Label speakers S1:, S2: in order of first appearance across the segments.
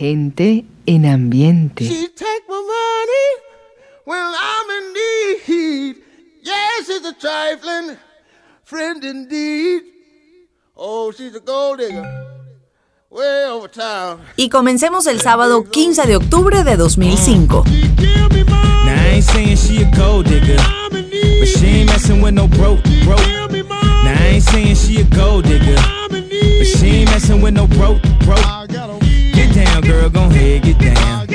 S1: Gente en ambiente.
S2: She take my money when I'm in need. Yes, she's a trifling friend indeed. Oh, she's a gold digger. Way over town.
S3: Y comencemos el sábado 15 de octubre de 2005.
S4: Girl, gon' head, get down.
S2: a,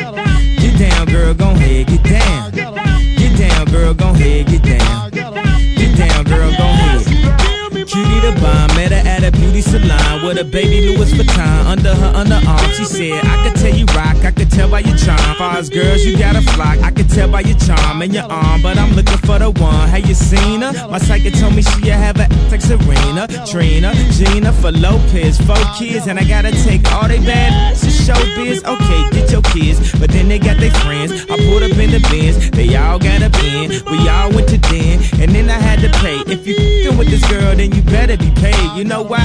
S4: Get down, girl, gon' head, get down. Get down, girl, gon' head, get down. Get down, girl, gon' head.
S2: Me
S4: Cutie the bomb, beauty salon with a baby Louis Vuitton under her underarm. She said, I could tell you rock, I could tell by your charm. Far girls, you got a flock. I could tell by your charm and your arm, but I'm looking for the one. Have you seen her? My psychic told me she have a like Serena, Trina, Gina for Lopez, four kids, and I gotta take all they bad to showbiz. Okay, get your kids, but then they got their friends. I pulled up in the bins, they all got a bin. We all went to den, and then I had to pay. If you fing with this girl, then you better be paid. You know why?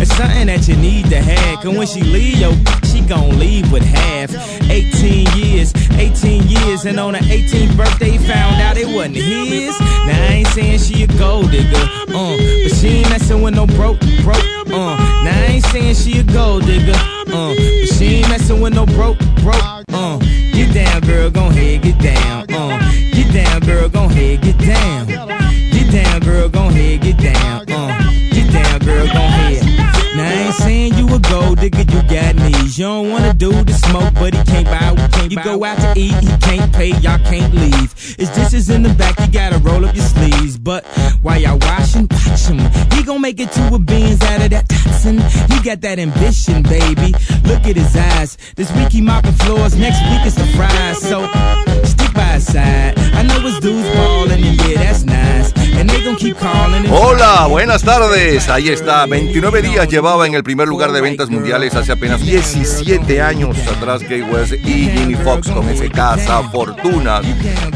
S4: It's something that you need to have. Cause when she leave, yo, she gon' leave with half. 18 years, 18 years, and on her 18th birthday, found out it wasn't his. Now I ain't saying she a gold digger, uh, but she ain't messing with no broke, broke, uh. Now I ain't saying she a gold digger, uh, but she ain't messing with no broke, broke, uh. Get down, girl, gon' head, get down, uh. Get down, girl, gon' head, get down. Get down, girl, gon' head, get down, uh. Girl. Now I ain't saying you a gold digger, you got knees. You don't wanna do the smoke, but he can't buy, we can't You go out to eat, he can't pay, y'all can't leave. His dishes in the back, you gotta roll up your sleeves. But while y'all washing, watch him. He gon' make it to a beans out of that toxin. He got that ambition, baby. Look at his eyes. This week he mopping floors, next week it's the fries. So stick by his side. I know his dudes ballin', and yeah, that's nice.
S5: Hola, buenas tardes. Ahí está. 29 días llevaba en el primer lugar de ventas mundiales hace apenas 17 años atrás Gay West y Jimmy Fox con ese Casa Fortuna,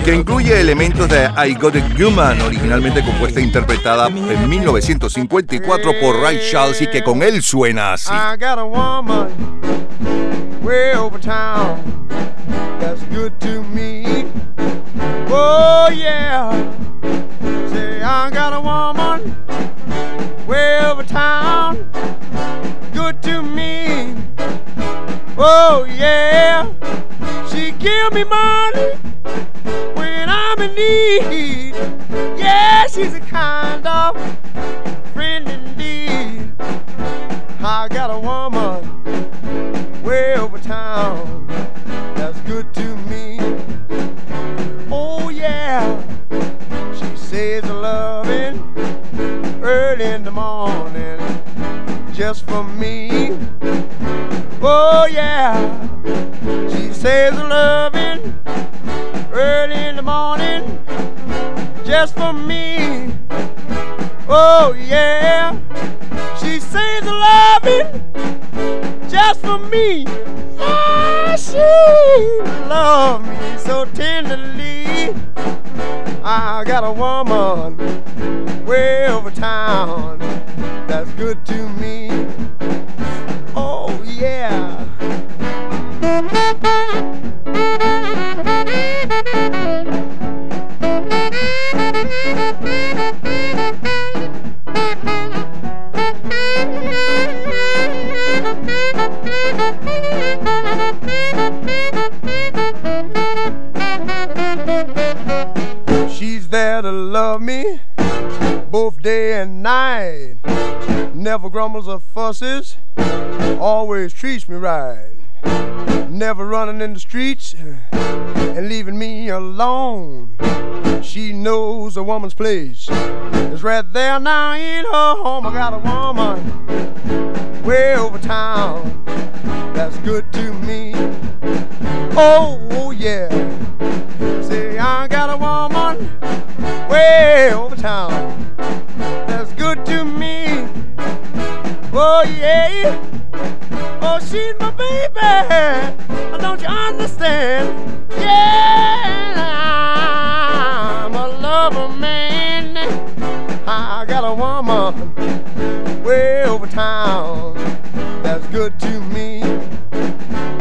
S5: que incluye elementos de I Got a Human, originalmente compuesta e interpretada en 1954 por Ray Charles y que con él suena así.
S2: I got a woman way over town that's good to me. Oh yeah. I got a woman way over town good to me. Oh yeah. She give me money when I'm in need. Yeah, she's a kind of friend indeed. I got a woman way over town that's good to me. Oh yeah, loving early in the morning just for me. Oh yeah, she says loving early in the morning just for me. Oh yeah, she says loving just for me. Yeah, she loves me so tenderly. I got a woman way over town that's good to me. Oh yeah. Love me both day and night. Never grumbles or fusses, always treats me right. Never running in the streets and leaving me alone. She knows a woman's place is right there now in her home. I got a woman way over town that's good to me. Oh, yeah. Say, I got a woman way over town that's good to me. Oh, yeah. Oh, she's my baby. Don't you understand? Yeah, I'm a lover man. I got a woman way over town that's good to me.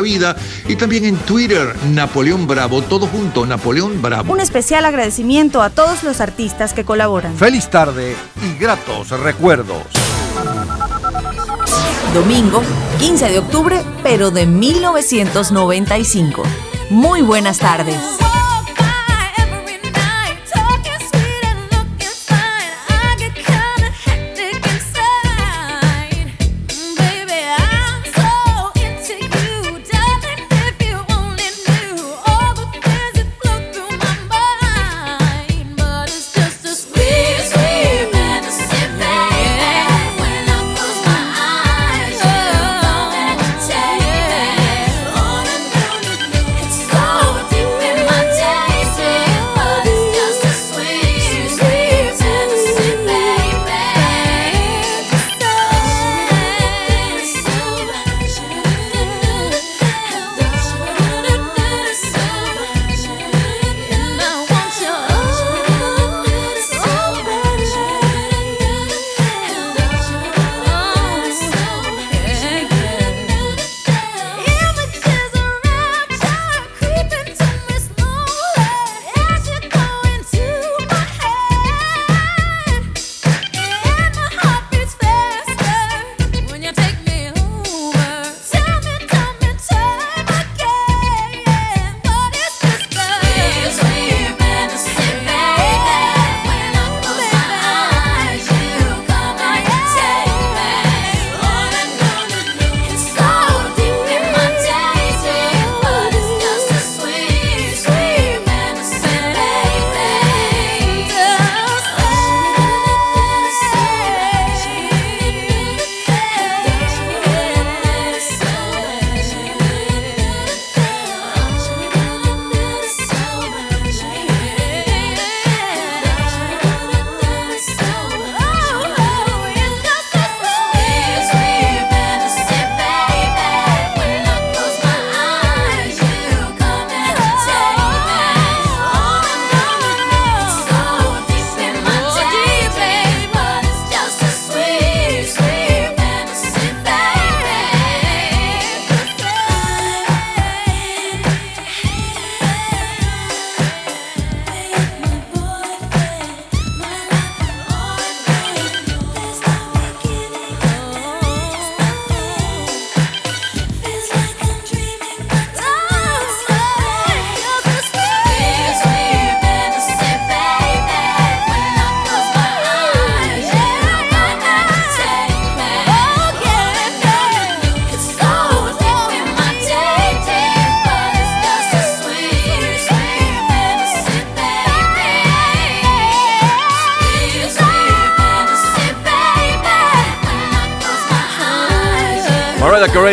S5: vida y también en Twitter, Napoleón Bravo, todo junto, Napoleón Bravo.
S6: Un especial agradecimiento a todos los artistas que colaboran.
S5: Feliz tarde y gratos recuerdos.
S6: Domingo, 15 de octubre, pero de 1995. Muy buenas tardes.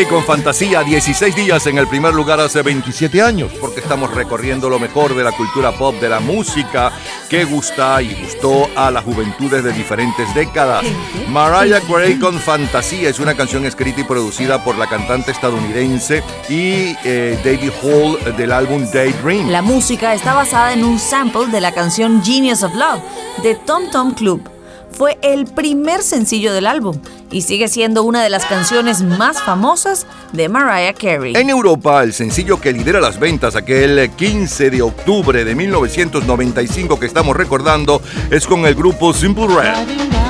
S7: Con fantasía, 16 días en el primer lugar hace 27 años, porque estamos recorriendo lo mejor de la cultura pop, de la música que gusta y gustó a las juventudes de diferentes décadas. Mariah Carey con fantasía es una canción escrita y producida por la cantante estadounidense y eh, David Hall del álbum Daydream.
S3: La música está basada en un sample de la canción Genius of Love de Tom Tom Club fue el primer sencillo del álbum y sigue siendo una de las canciones más famosas de Mariah Carey.
S7: En Europa, el sencillo que lidera las ventas aquel 15 de octubre de 1995 que estamos recordando es con el grupo Simple Red.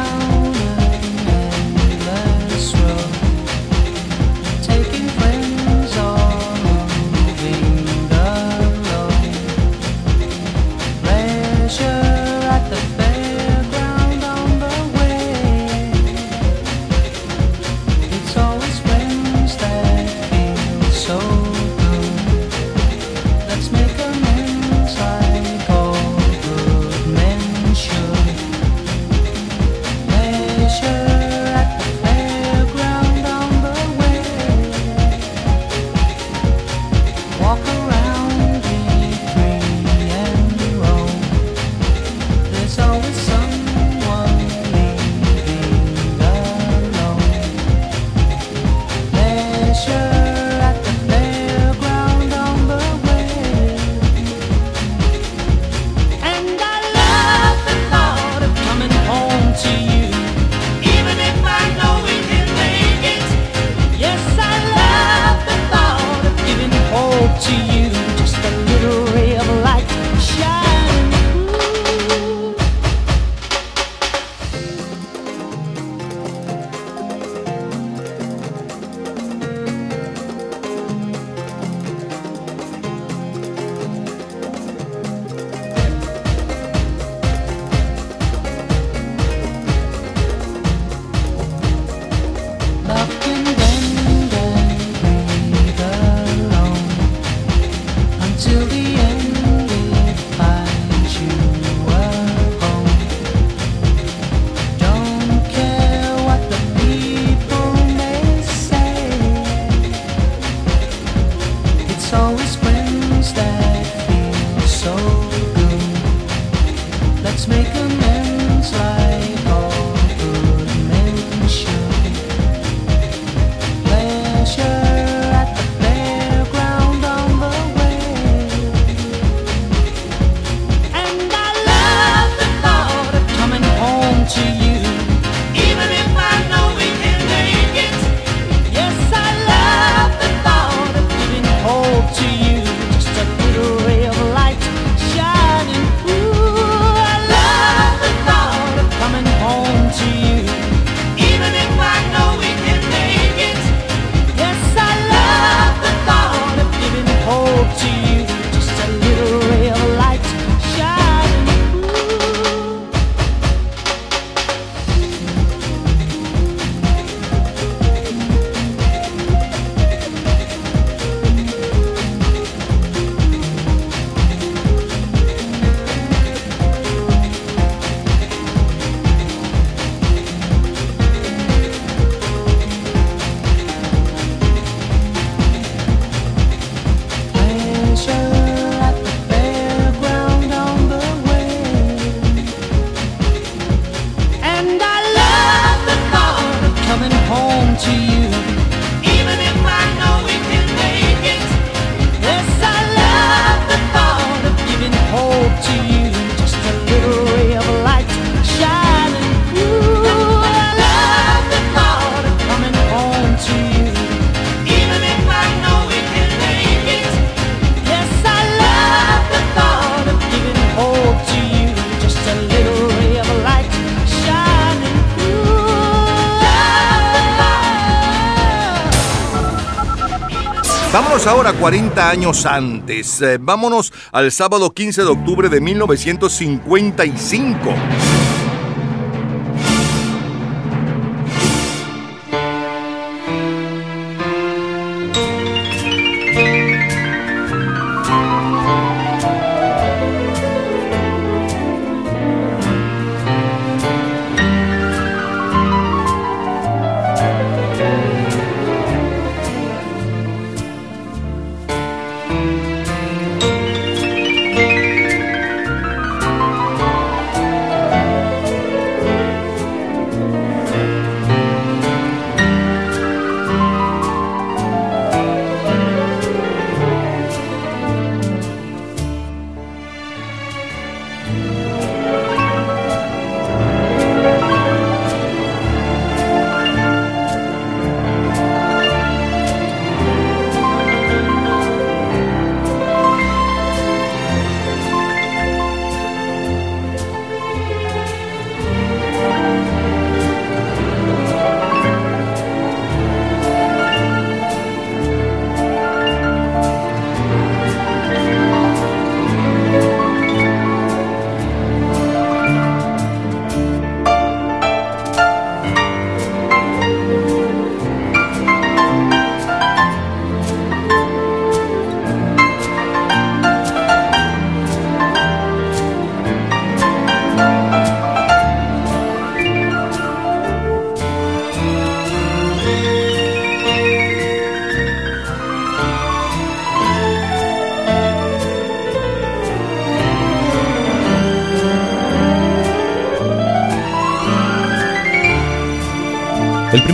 S7: 40 años antes. Eh, vámonos al sábado 15 de octubre de 1955.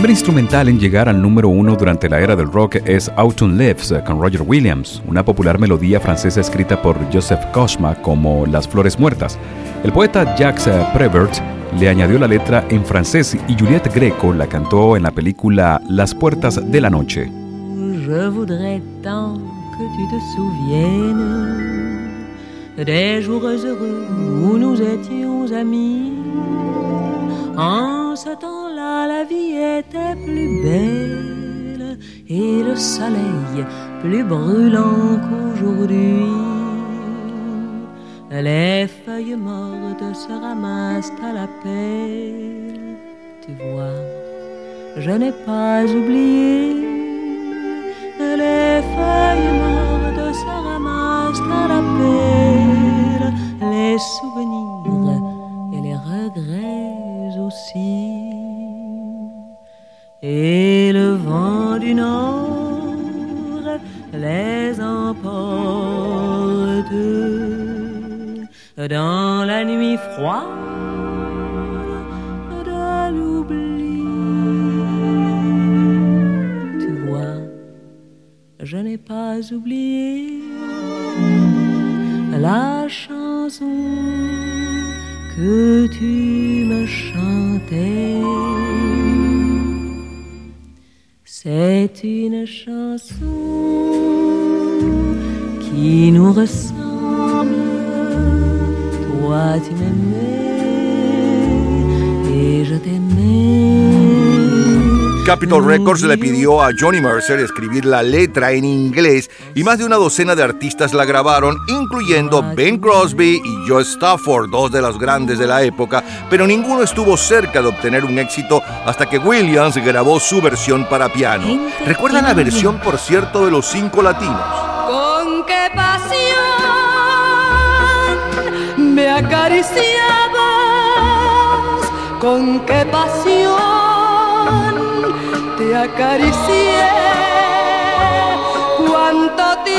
S8: Primer instrumental en llegar al número uno durante la era del rock es Autumn Lives con Roger Williams, una popular melodía francesa escrita por Joseph Cosma como Las Flores Muertas. El poeta Jacques Prévert le añadió la letra en francés y Juliette Greco la cantó en la película Las Puertas de la Noche.
S9: Était plus belle et le soleil plus brûlant qu'aujourd'hui. Les feuilles mortes se ramassent à la pelle. Tu vois, je n'ai pas oublié. Les feuilles mortes se ramassent à la pelle. Les souvenirs Et le vent du nord les emporte dans la nuit froide de l'oubli. Tu vois, je n'ai pas oublié la chanson que tu me chantais. C'est une chanson qui nous ressemble toi tu m'aimais et je t'aimais.
S5: Capitol Records le pidió a Johnny Mercer escribir la letra en inglés y más de una docena de artistas la grabaron, incluyendo Ben Crosby y Joe Stafford, dos de los grandes de la época, pero ninguno estuvo cerca de obtener un éxito hasta que Williams grabó su versión para piano. ¿Recuerdan la versión, por cierto, de los cinco latinos?
S9: Con qué pasión me acariciabas, con qué pasión acaricié, cuánto te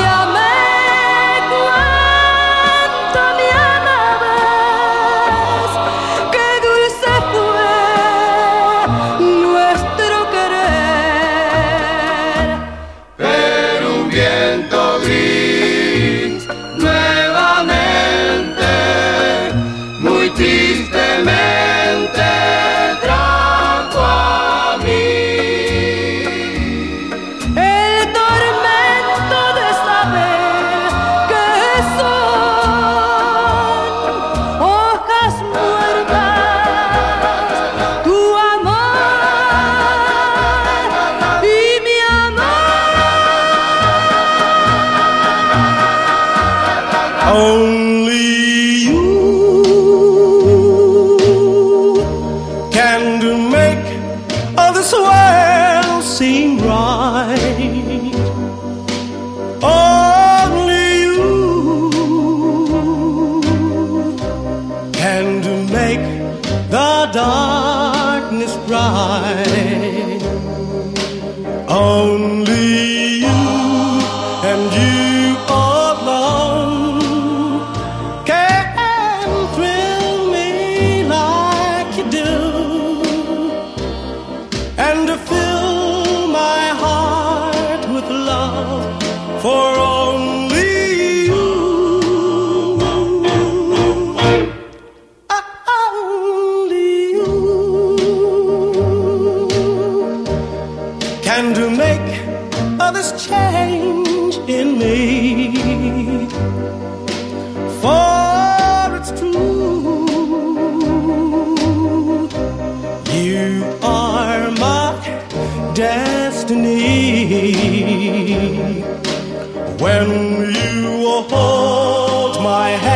S10: my hand,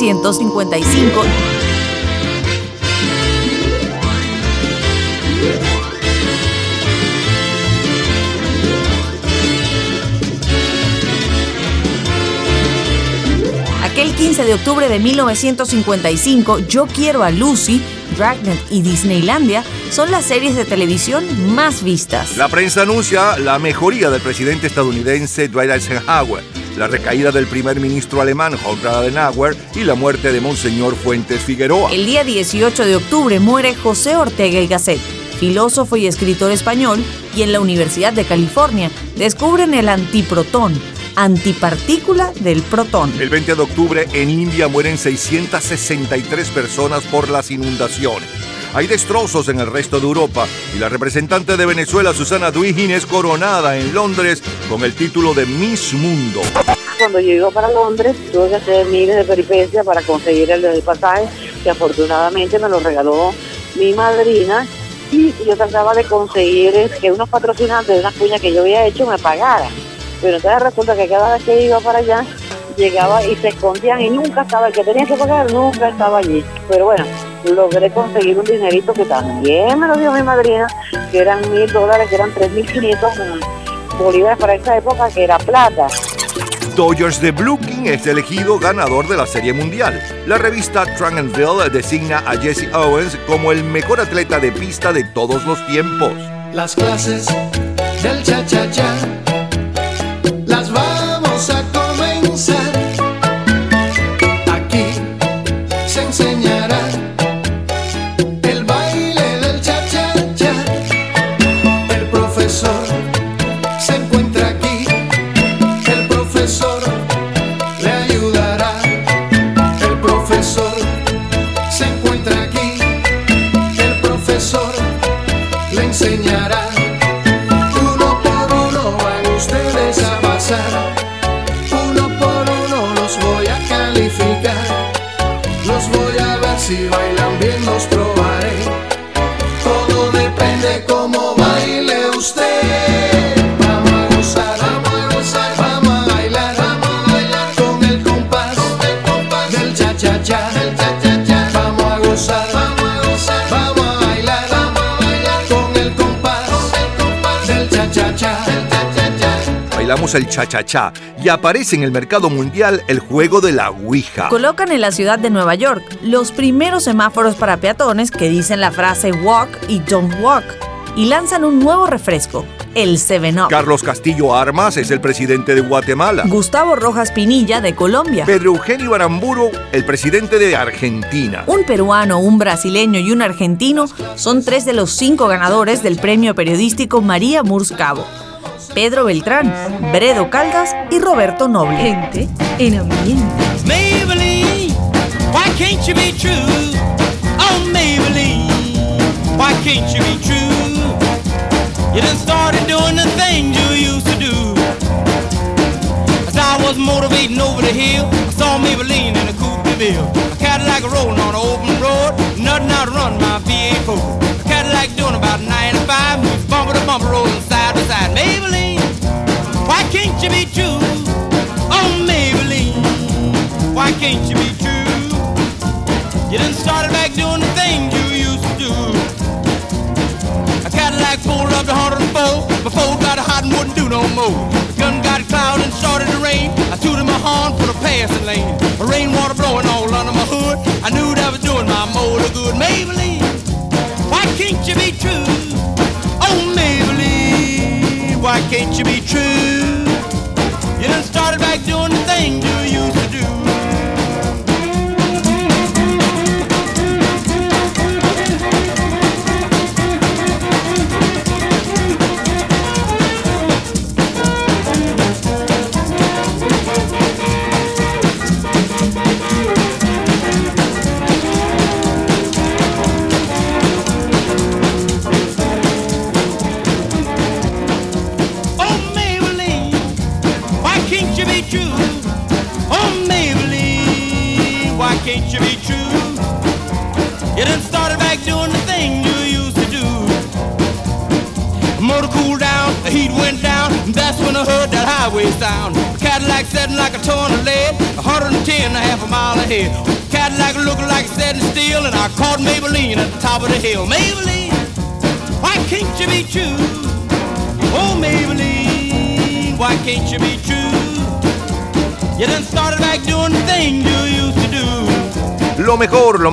S3: 1955. Aquel 15 de octubre de 1955, Yo quiero a Lucy, Dragnet y Disneylandia son las series de televisión más vistas.
S5: La prensa anuncia la mejoría del presidente estadounidense Dwight Eisenhower, la recaída del primer ministro alemán Konrad Adenauer y la muerte de Monseñor Fuentes Figueroa.
S3: El día 18 de octubre muere José Ortega y Gasset, filósofo y escritor español, y en la Universidad de California descubren el antiprotón, antipartícula del protón.
S5: El 20 de octubre en India mueren 663 personas por las inundaciones. Hay destrozos en el resto de Europa y la representante de Venezuela, Susana Duigin, es coronada en Londres con el título de Miss Mundo.
S11: Cuando iba para Londres, tuve que hacer miles de peripecias para conseguir el, pasaje, que afortunadamente me lo regaló mi madrina. Y yo trataba de conseguir eh, que unos patrocinantes de unas cuñas que yo había hecho me pagaran. Pero entonces resulta que cada vez que iba para allá, llegaba y se escondían y nunca estaba, el que tenía que pagar nunca estaba allí. Pero bueno, logré conseguir un dinerito que también me lo dio mi madrina, que eran mil dólares, que eran tres mil quinientos bolívares para esa época, que era plata.
S5: Dodgers de Brooklyn es elegido ganador de la Serie Mundial. La revista Field designa a Jesse Owens como el mejor atleta de pista de todos los tiempos.
S12: Las clases del cha-cha-cha el cha-cha-cha
S5: y aparece en el mercado mundial el juego de la Ouija.
S3: Colocan en la ciudad de Nueva York los primeros semáforos para peatones que dicen la frase walk y don't walk y lanzan un nuevo refresco, el 7-Up.
S5: Carlos Castillo Armas es el presidente de Guatemala.
S3: Gustavo Rojas Pinilla de Colombia.
S5: Pedro Eugenio Aramburo, el presidente de Argentina.
S3: Un peruano, un brasileño y un argentino son tres de los cinco ganadores del premio periodístico María Murs Cabo. Pedro Beltrán, Bredo Caldas y Roberto Noble.
S1: Gente en ambiente.
S4: Maybelline, why can't you be true? Oh, Maybelline, why can't you be true? You done started doing the things you used to do. As I was motivating over the hill, I saw Maybelline in a coupe de ville. A Cadillac rolling on an open road, nothing out run my V8 A Cadillac doing about 95, moves bumper to bumper, rolling side. Maybelline, why can't you be true? Oh, Maybelline, why can't you be true? You done started back doing the things you used to do. A Cadillac pulled up to 104 before got hot and wouldn't do no more. The gun got cloud and started to rain. I tooted my horn for the passing lane.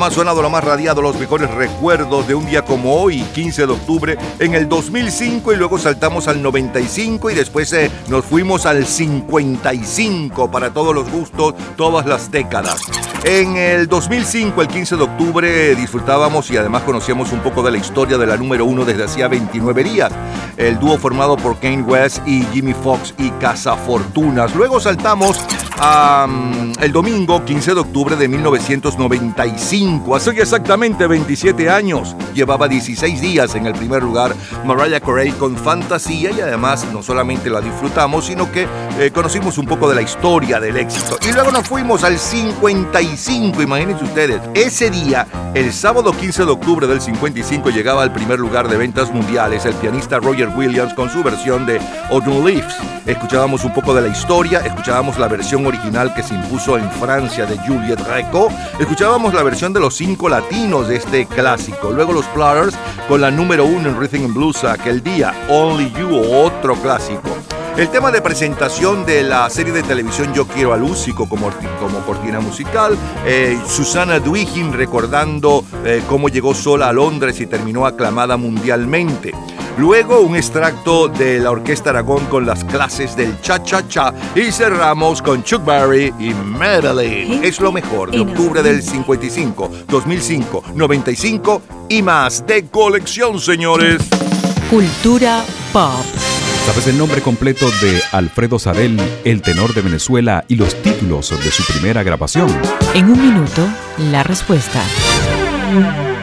S5: Más sonado, lo más radiado, los mejores recuerdos de un día como hoy, 15 de octubre, en el 2005 y luego saltamos al 95 y después eh, nos fuimos al 55 para todos los gustos, todas las décadas. En el 2005, el 15 de octubre, disfrutábamos y además conocíamos un poco de la historia de la número uno desde hacía 29 días. El dúo formado por Kane West y Jimmy Fox y Casa Fortunas. Luego saltamos el domingo 15 de octubre de 1995. Hace exactamente 27 años. Llevaba 16 días en el primer lugar Mariah Carey con Fantasía y además no solamente la disfrutamos, sino que eh, conocimos un poco de la historia del éxito. Y luego nos fuimos al 55, imagínense ustedes. Ese día, el sábado 15 de octubre del 55, llegaba al primer lugar de ventas mundiales el pianista Roger Williams con su versión de Autumn Leaves. Escuchábamos un poco de la historia, escuchábamos la versión original que se impuso en Francia de Juliette Greco, escuchábamos la versión de los cinco latinos de este clásico, luego los Platters con la número uno en Rhythm and Blues aquel día, Only You, otro clásico. El tema de presentación de la serie de televisión Yo Quiero a Lúcico como, como cortina musical, eh, Susana Duigin recordando eh, cómo llegó sola a Londres y terminó aclamada mundialmente. Luego un extracto de la Orquesta Aragón con las clases del cha-cha-cha y cerramos con Chuck Berry y Madeline. Es lo mejor de octubre del 55, 2005, 95 y más de colección, señores.
S1: Cultura pop.
S8: ¿Sabes el nombre completo de Alfredo Sadel, el tenor de Venezuela y los títulos de su primera grabación?
S1: En un minuto, la respuesta.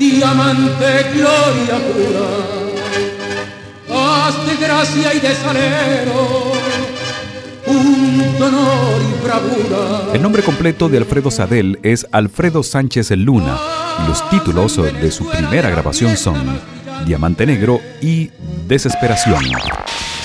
S13: diamante gloria pura, haz de gracia y de salero, y bravura.
S8: El nombre completo de Alfredo Sadel es Alfredo Sánchez Luna y los títulos de su primera grabación son Diamante Negro y Desesperación.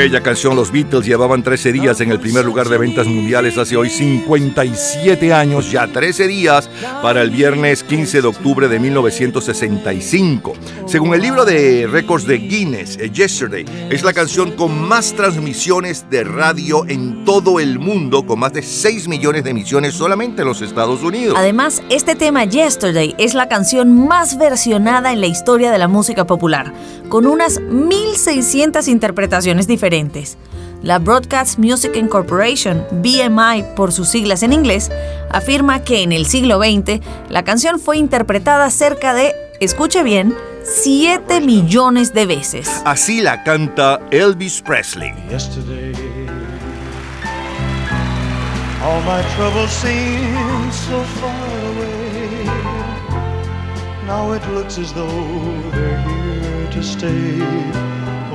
S5: Bella canción, los Beatles llevaban 13 días en el primer lugar de ventas mundiales hace hoy 57 años, ya 13 días para el viernes 15 de octubre de 1965. Según el libro de récords de Guinness, eh, Yesterday es la canción con más transmisiones de radio en todo el mundo, con más de 6 millones de emisiones solamente en los Estados Unidos.
S3: Además, este tema Yesterday es la canción más versionada en la historia de la música popular, con unas 1600 interpretaciones diferentes. La Broadcast Music Incorporation, BMI por sus siglas en inglés, afirma que en el siglo XX la canción fue interpretada cerca de, escuche bien, 7 millones de veces.
S5: Así la canta Elvis Presley.
S14: Yesterday, all my troubles seem so far away. Now it looks as though they're here to stay.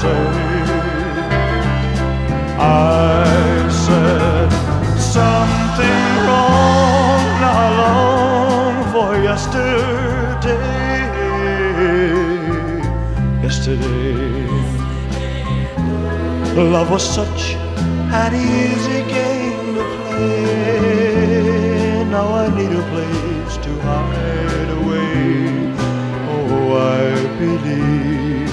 S14: say. I said something wrong. Now I long for yesterday. Yesterday, love was such an easy game to play. Now I need a place to hide away. Oh, I believe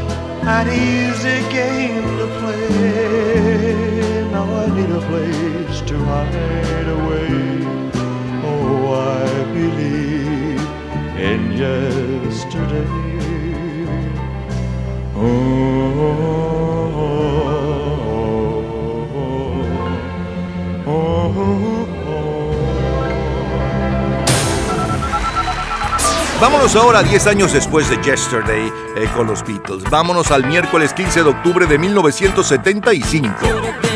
S14: an easy game to play. Now I need a place to hide away. Oh, I believe in yesterday.
S5: Oh, oh, oh, Vámonos ahora 10 años después de Yesterday eh, con los Beatles. Vámonos al miércoles 15 de octubre de 1975.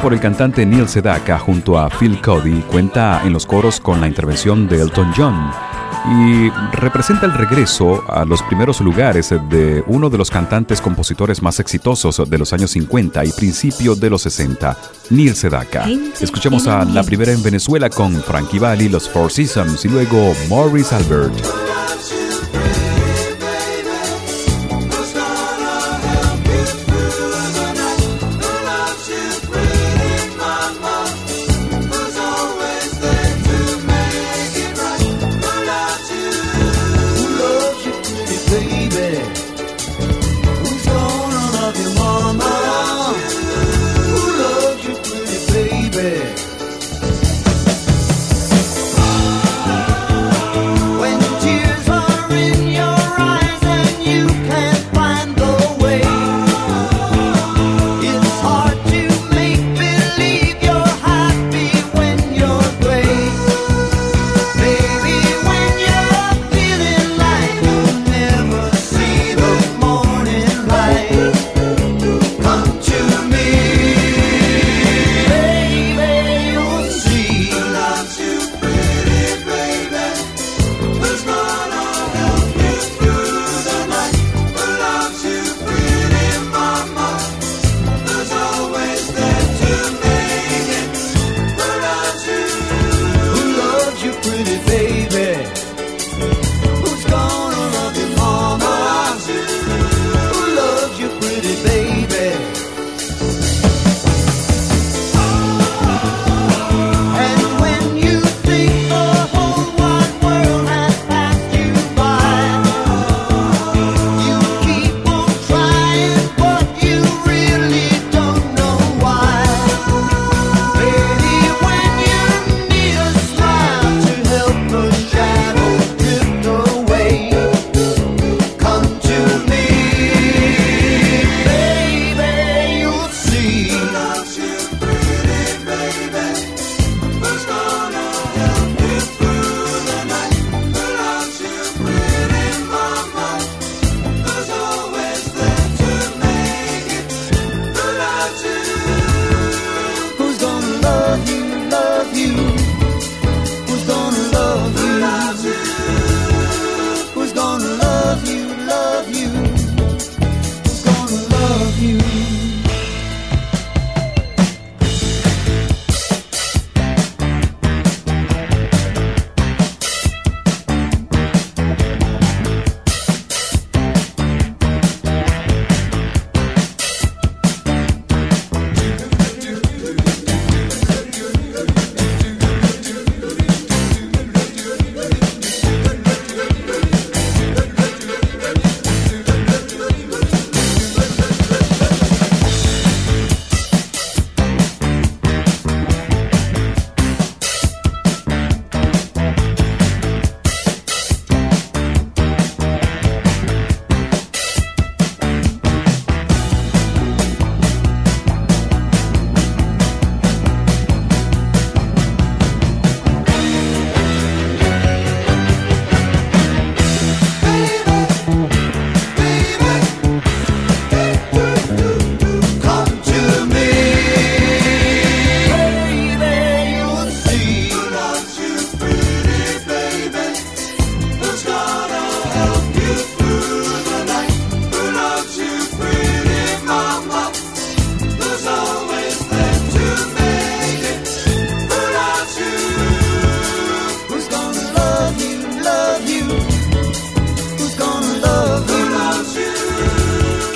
S15: por el cantante Neil Sedaka junto a Phil Cody, cuenta en los coros con la intervención de Elton John y representa el regreso a los primeros lugares de uno de los cantantes compositores más exitosos de los años 50 y principios de los 60, Neil Sedaka. Escuchemos a la primera en Venezuela con Frankie Valli, los Four Seasons y luego Maurice Albert.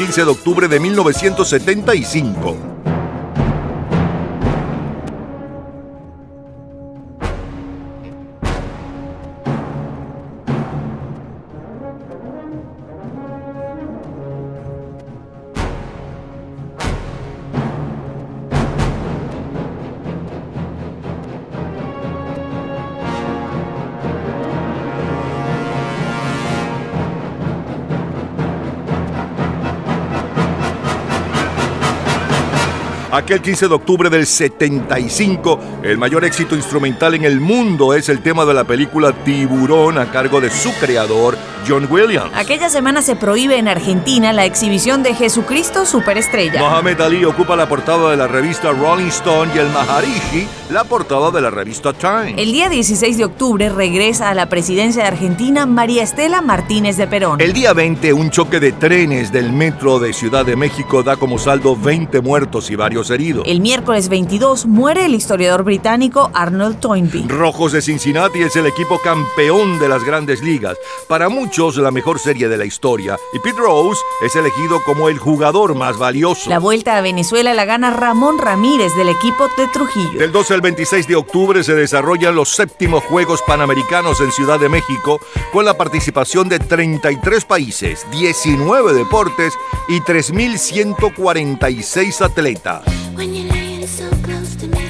S5: 15 de octubre de 1975. aquel 15 de octubre del 75. El mayor éxito instrumental en el mundo es el tema de la película Tiburón a cargo de su creador, John Williams.
S3: Aquella semana se prohíbe en Argentina la exhibición de Jesucristo Superestrella.
S5: Mohamed Ali ocupa la portada de la revista Rolling Stone y el Maharishi la portada de la revista Time.
S3: El día 16 de octubre regresa a la presidencia de Argentina María Estela Martínez de Perón.
S5: El día 20, un choque de trenes del metro de Ciudad de México da como saldo 20 muertos y varios heridos.
S3: El miércoles 22 muere el historiador británico Arnold Toynbee.
S5: Rojos de Cincinnati es el equipo campeón de las grandes ligas, para muchos la mejor serie de la historia, y Pete Rose es elegido como el jugador más valioso.
S3: La vuelta a Venezuela la gana Ramón Ramírez del equipo de Trujillo.
S5: Del 12 al 26 de octubre se desarrollan los séptimos Juegos Panamericanos en Ciudad de México con la participación de 33 países, 19 deportes y 3.146 atletas.
S6: When you're laying so close to me,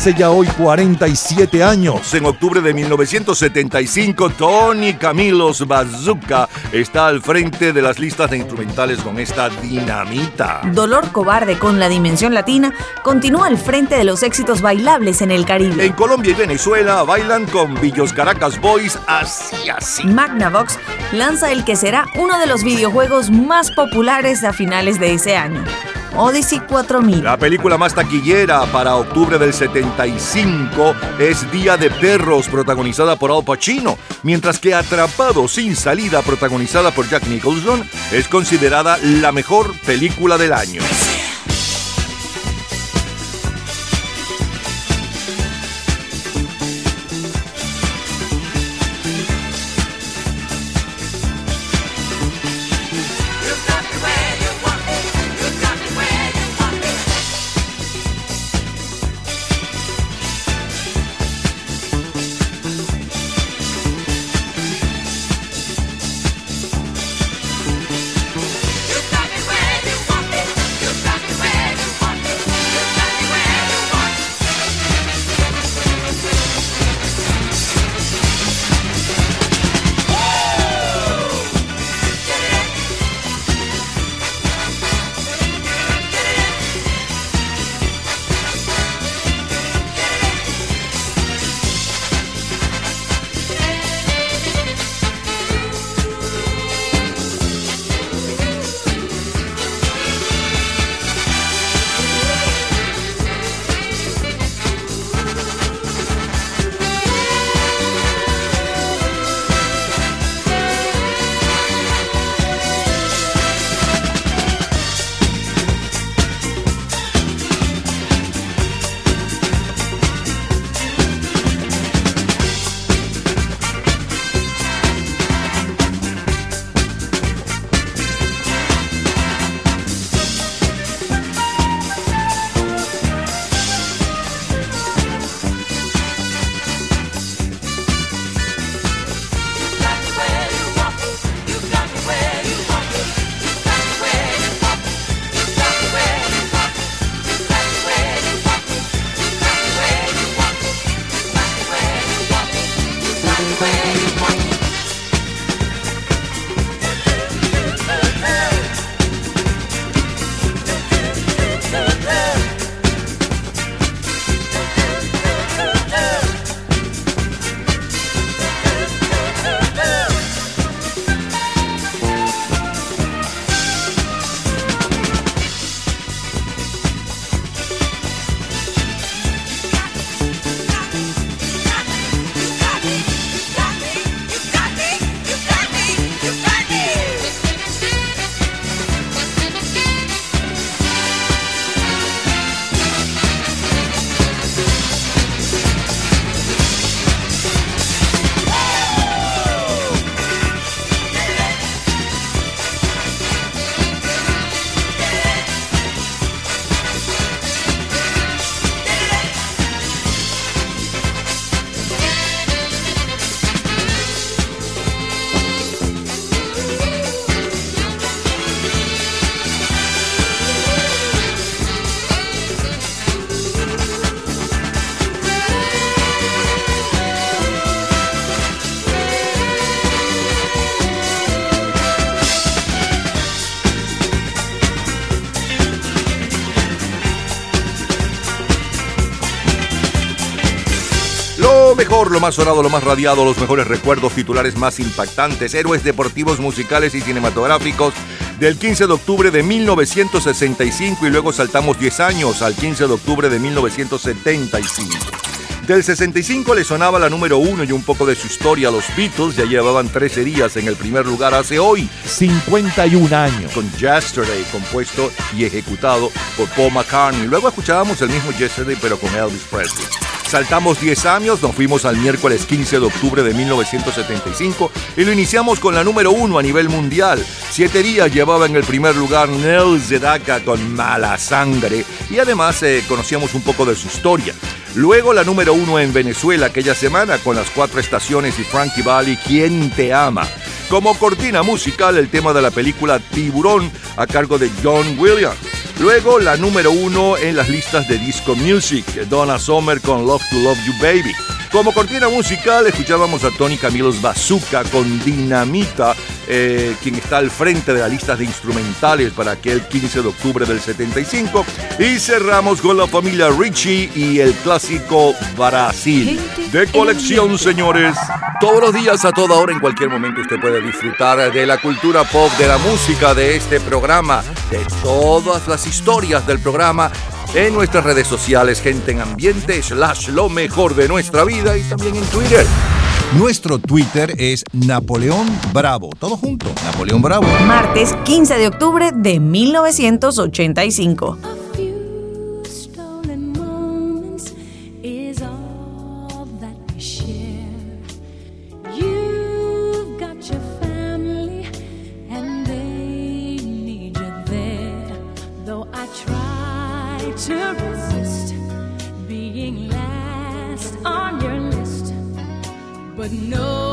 S5: hace ya hoy 47 años. En octubre de 1975, Tony Camilos Bazooka está al frente de las listas de instrumentales con esta dinamita.
S3: Dolor Cobarde con la dimensión latina continúa al frente de los éxitos bailables en el Caribe.
S5: En Colombia y Venezuela bailan con Villos Caracas Boys así así.
S3: Magnavox lanza el que será uno de los videojuegos más populares a finales de ese año. Odyssey 4000.
S5: La película más taquillera para octubre del 75 es Día de Perros, protagonizada por Al Pacino, mientras que Atrapado sin salida, protagonizada por Jack Nicholson, es considerada la mejor película del año. Lo más sonado, lo más radiado, los mejores recuerdos, titulares más impactantes, héroes deportivos, musicales y cinematográficos del 15 de octubre de 1965 y luego saltamos 10 años al 15 de octubre de 1975. Del 65 le sonaba la número uno y un poco de su historia. Los Beatles ya llevaban 13 días en el primer lugar hace hoy 51 años. Con Yesterday, compuesto y ejecutado por Paul McCartney. Luego escuchábamos el mismo Yesterday, pero con Elvis Presley. Saltamos 10 años, nos fuimos al miércoles 15 de octubre de 1975 y lo iniciamos con la número uno a nivel mundial. Siete días llevaba en el primer lugar Nels Sedaka con Mala Sangre y además eh, conocíamos un poco de su historia. Luego la número uno en Venezuela aquella semana con las cuatro estaciones y Frankie Valli, ¿Quién te ama? Como cortina musical el tema de la película Tiburón a cargo de John Williams. Luego la número uno en las listas de disco music, Donna Summer con Love to Love You Baby. Como cortina musical escuchábamos a Tony Camilos Bazooka con Dinamita, eh, quien está al frente de las listas de instrumentales para aquel 15 de octubre del 75. Y cerramos con la familia Richie y el clásico Brasil. De colección, señores. Todos los días, a toda hora, en cualquier momento, usted puede disfrutar de la cultura pop, de la música, de este programa, de todas las historias del programa en nuestras redes sociales, gente en ambiente, slash lo mejor de nuestra vida y también en Twitter. Nuestro Twitter es Napoleón Bravo. Todo junto, Napoleón Bravo.
S3: Martes 15 de octubre de 1985.
S16: No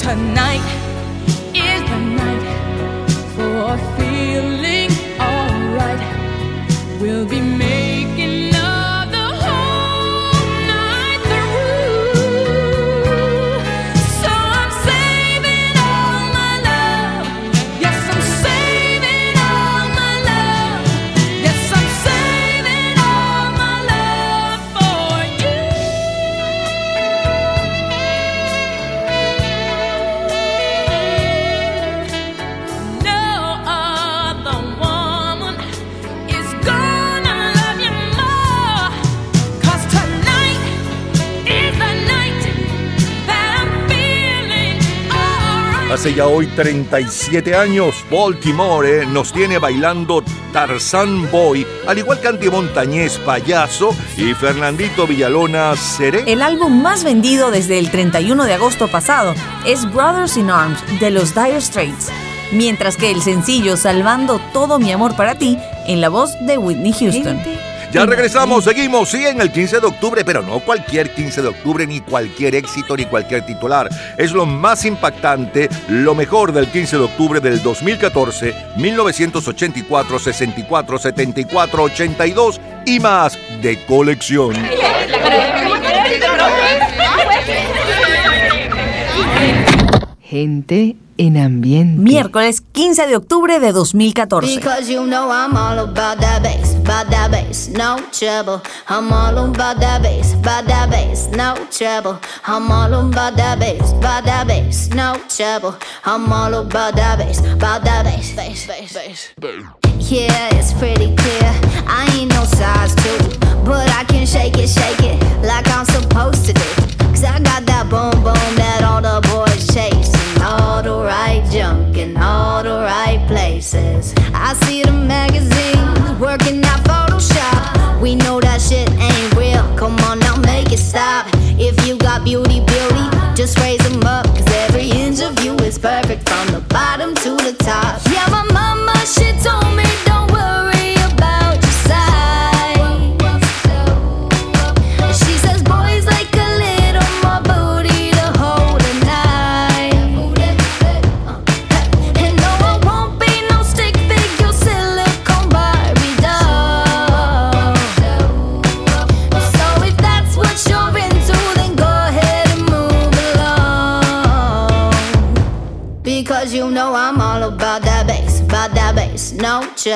S16: tonight
S5: ya hoy 37 años, Baltimore eh, nos tiene bailando Tarzán Boy, al igual que Antimontañez Payaso y Fernandito Villalona Seré.
S3: El álbum más vendido desde el 31 de agosto pasado es Brothers in Arms de los Dire Straits, mientras que el sencillo Salvando todo mi amor para ti en la voz de Whitney Houston.
S5: Ya regresamos, seguimos, sí, en el 15 de octubre, pero no cualquier 15 de octubre, ni cualquier éxito, ni cualquier titular. Es lo más impactante, lo mejor del 15 de octubre del 2014, 1984, 64, 74, 82 y más de colección.
S1: Gente en ambiente.
S3: Miércoles 15 de octubre de 2014.
S17: Because you know I'm all about that bass, bass, no trouble. I'm all about that bass, about that bass, no trouble. I'm all about that bass, about that bass, no trouble. I'm all about that bass, about that bass, bass, bass, bass. Yeah, it's pretty clear. I ain't no size two, but I can shake it, shake it like I'm supposed to do. Cause I got that boom boom that all the places. I see the magazines working out Photoshop. We know that shit ain't real. Come on now, make it stop. If you got beauty, beauty, just raise them up. Cause every interview is perfect from the bottom to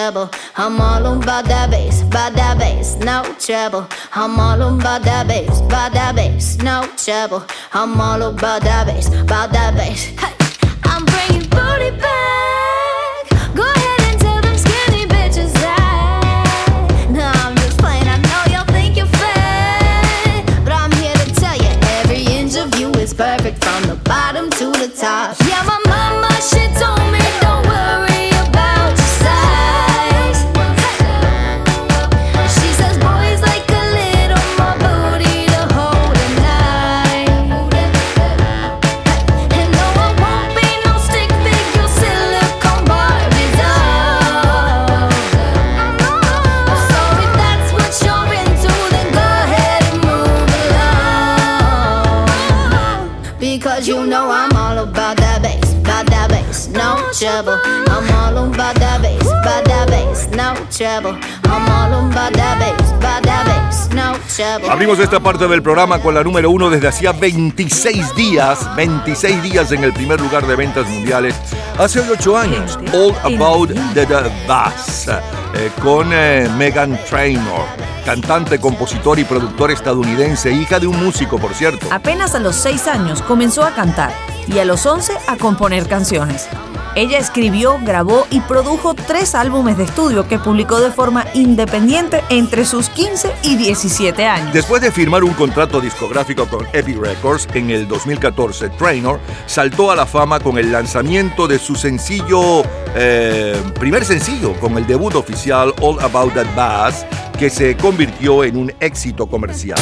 S17: no trouble. I'm all about that bass, about that bass, no trouble. I'm all about that bass, about that bass, no trouble. I'm all about that bass, about that bass. Hey, I'm bringing booty back.
S5: Abrimos esta parte del programa con la número uno desde hacía 26 días, 26 días en el primer lugar de ventas mundiales, hace 8 años, All About the, the Bass, eh, con eh, Megan Trainor, cantante, compositor y productor estadounidense, hija de un músico, por cierto.
S3: Apenas a los 6 años comenzó a cantar y a los 11 a componer canciones. Ella escribió, grabó y produjo tres álbumes de estudio que publicó de forma independiente entre sus 15 y 17 años.
S5: Después de firmar un contrato discográfico con Epic Records en el 2014, Trainor saltó a la fama con el lanzamiento de su sencillo, eh, primer sencillo, con el debut oficial All About That Bass, que se convirtió en un éxito comercial.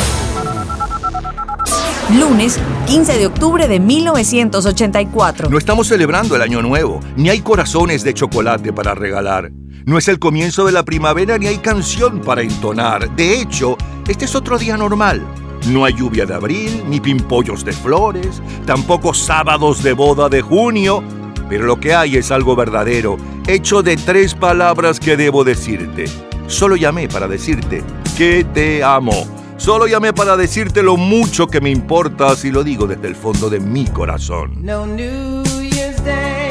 S3: Lunes, 15 de octubre de 1984.
S5: No estamos celebrando el año nuevo, ni hay corazones de chocolate para regalar. No es el comienzo de la primavera ni hay canción para entonar. De hecho, este es otro día normal. No hay lluvia de abril, ni pimpollos de flores, tampoco sábados de boda de junio. Pero lo que hay es algo verdadero, hecho de tres palabras que debo decirte. Solo llamé para decirte que te amo. Solo llamé para decirte lo mucho que me importas y lo digo desde el fondo de mi corazón.
S18: No New Year's Day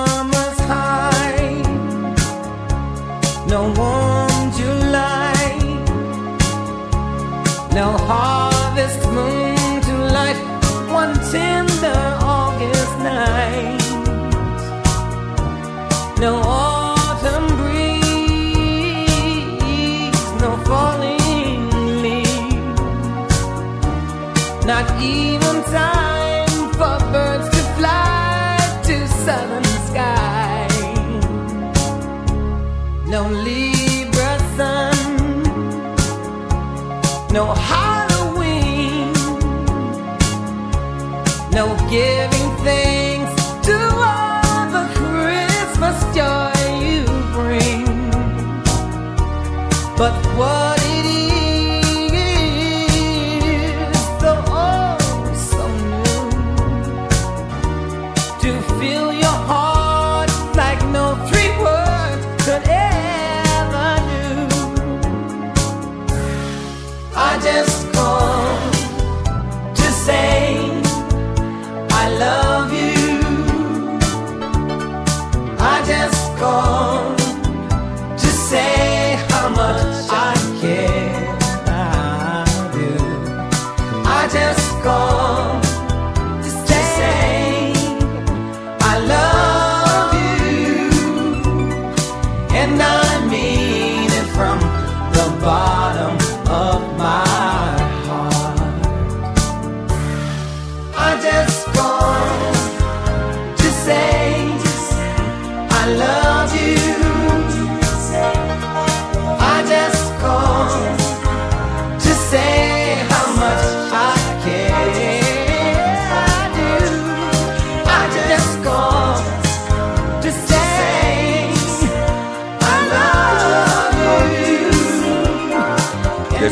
S18: No harvest moon to light one tender August night. No autumn breeze, no falling leaves, not even time. know how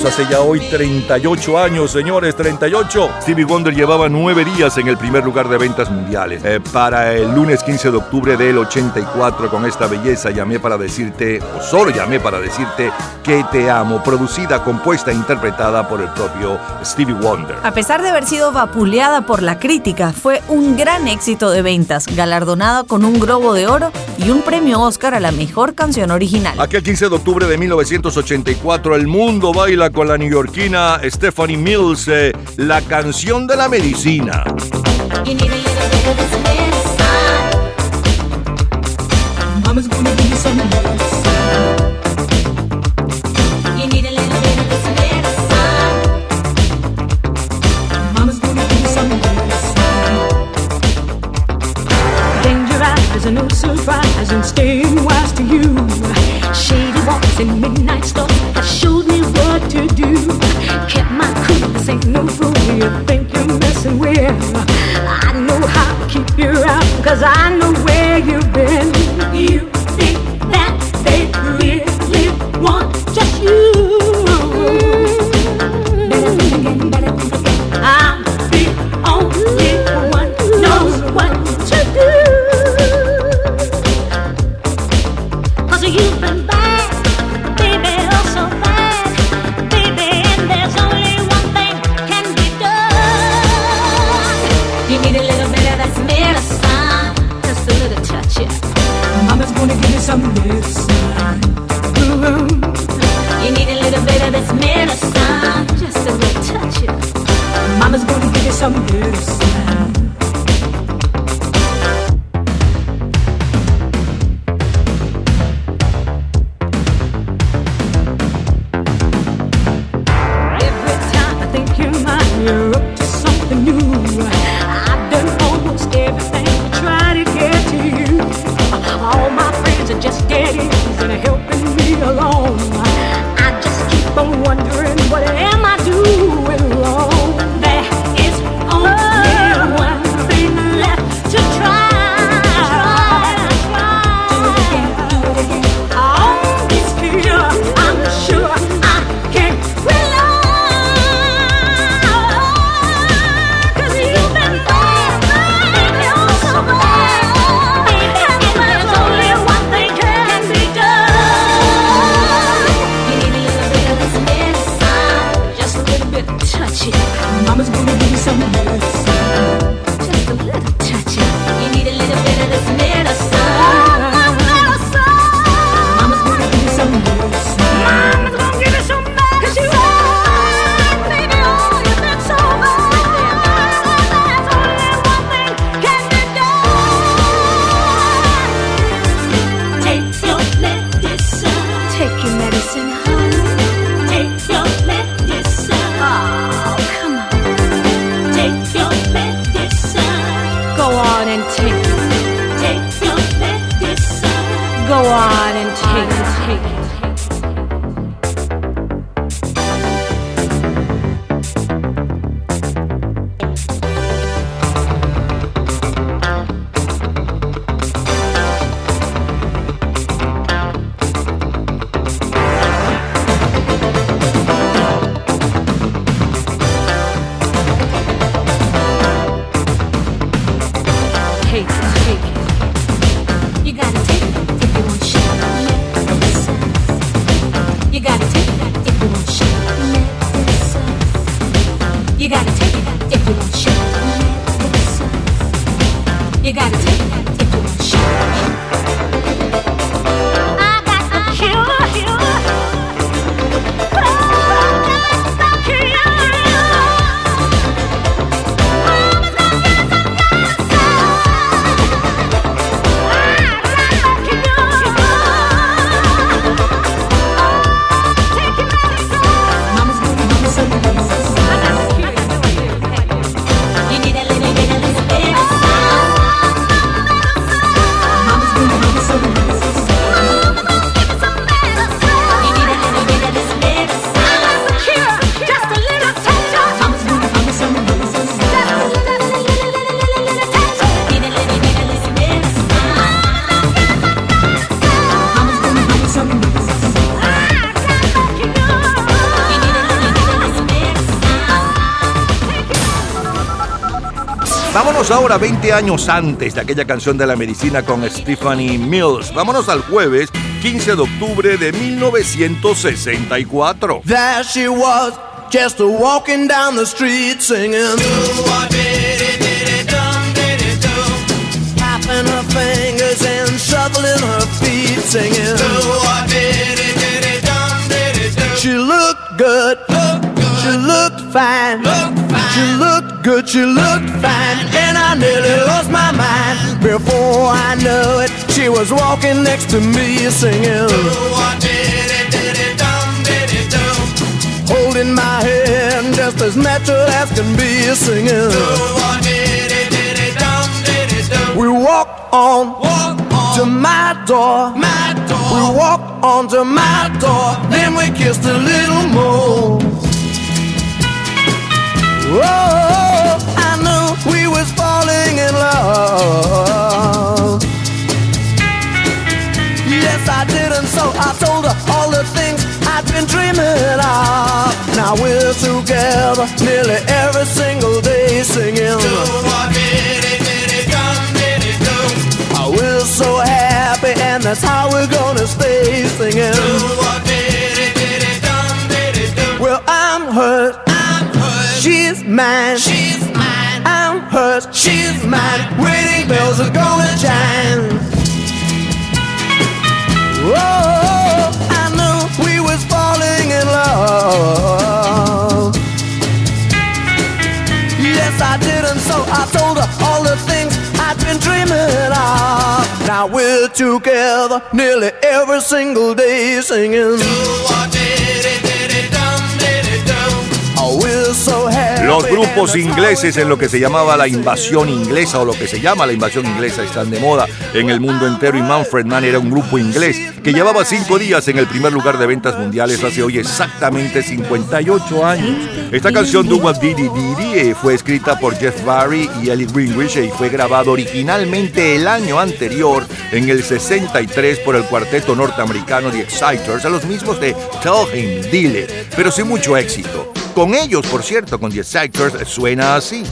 S19: Hace ya hoy 38 años, señores, 38. Stevie Wonder llevaba nueve días en el primer lugar de ventas mundiales. Eh, para el lunes 15 de octubre del 84, con esta belleza, llamé para decirte, o solo llamé para decirte, que te amo, producida, compuesta e interpretada por el propio Stevie Wonder.
S3: A pesar de haber sido vapuleada por la crítica, fue un gran éxito de ventas, galardonada con un Globo de Oro y un premio Oscar a la mejor canción original.
S19: Aquel 15 de octubre de 1984, el mundo baila con la neoyorquina Stephanie Mills, eh, la canción de la medicina.
S20: week.
S5: Vámonos ahora 20 años antes de aquella canción de la medicina con Stephanie Mills. Vámonos al jueves 15 de octubre de 1964.
S9: There she was, just walking down the street singing. Tapping her fingers and shuffling her feet singing. She looked good. She looked fine. She looked good. She looked fine. I nearly lost my mind. Before I knew it, she was walking next to me singing. Holding my hand just as natural as can be singing. We walked on, walk on to my door. We walked on to my door. Now we're together nearly every single day singing. Oh, we're so happy, and that's how we're gonna stay singing. Well, I'm hurt. She's mine. She's mine. I'm hers. She's mine. Wedding bells are gonna chime. Knew was falling in love. Yes, I did, and so I told her all the things I'd been dreaming of. Now we're together nearly every single day singing.
S5: Los grupos ingleses en lo que se llamaba la invasión inglesa o lo que se llama la invasión inglesa están de moda en el mundo entero y Manfred Mann era un grupo inglés que llevaba cinco días en el primer lugar de ventas mundiales hace hoy exactamente 58 años. Esta canción Duma Didi Didi eh, fue escrita por Jeff Barry y Ellie Greenwich y fue grabado originalmente el año anterior en el 63 por el cuarteto norteamericano The Exciters, a los mismos de Tell Him, Dile, pero sin mucho éxito. Con ellos, por cierto, con The Exciters suena así.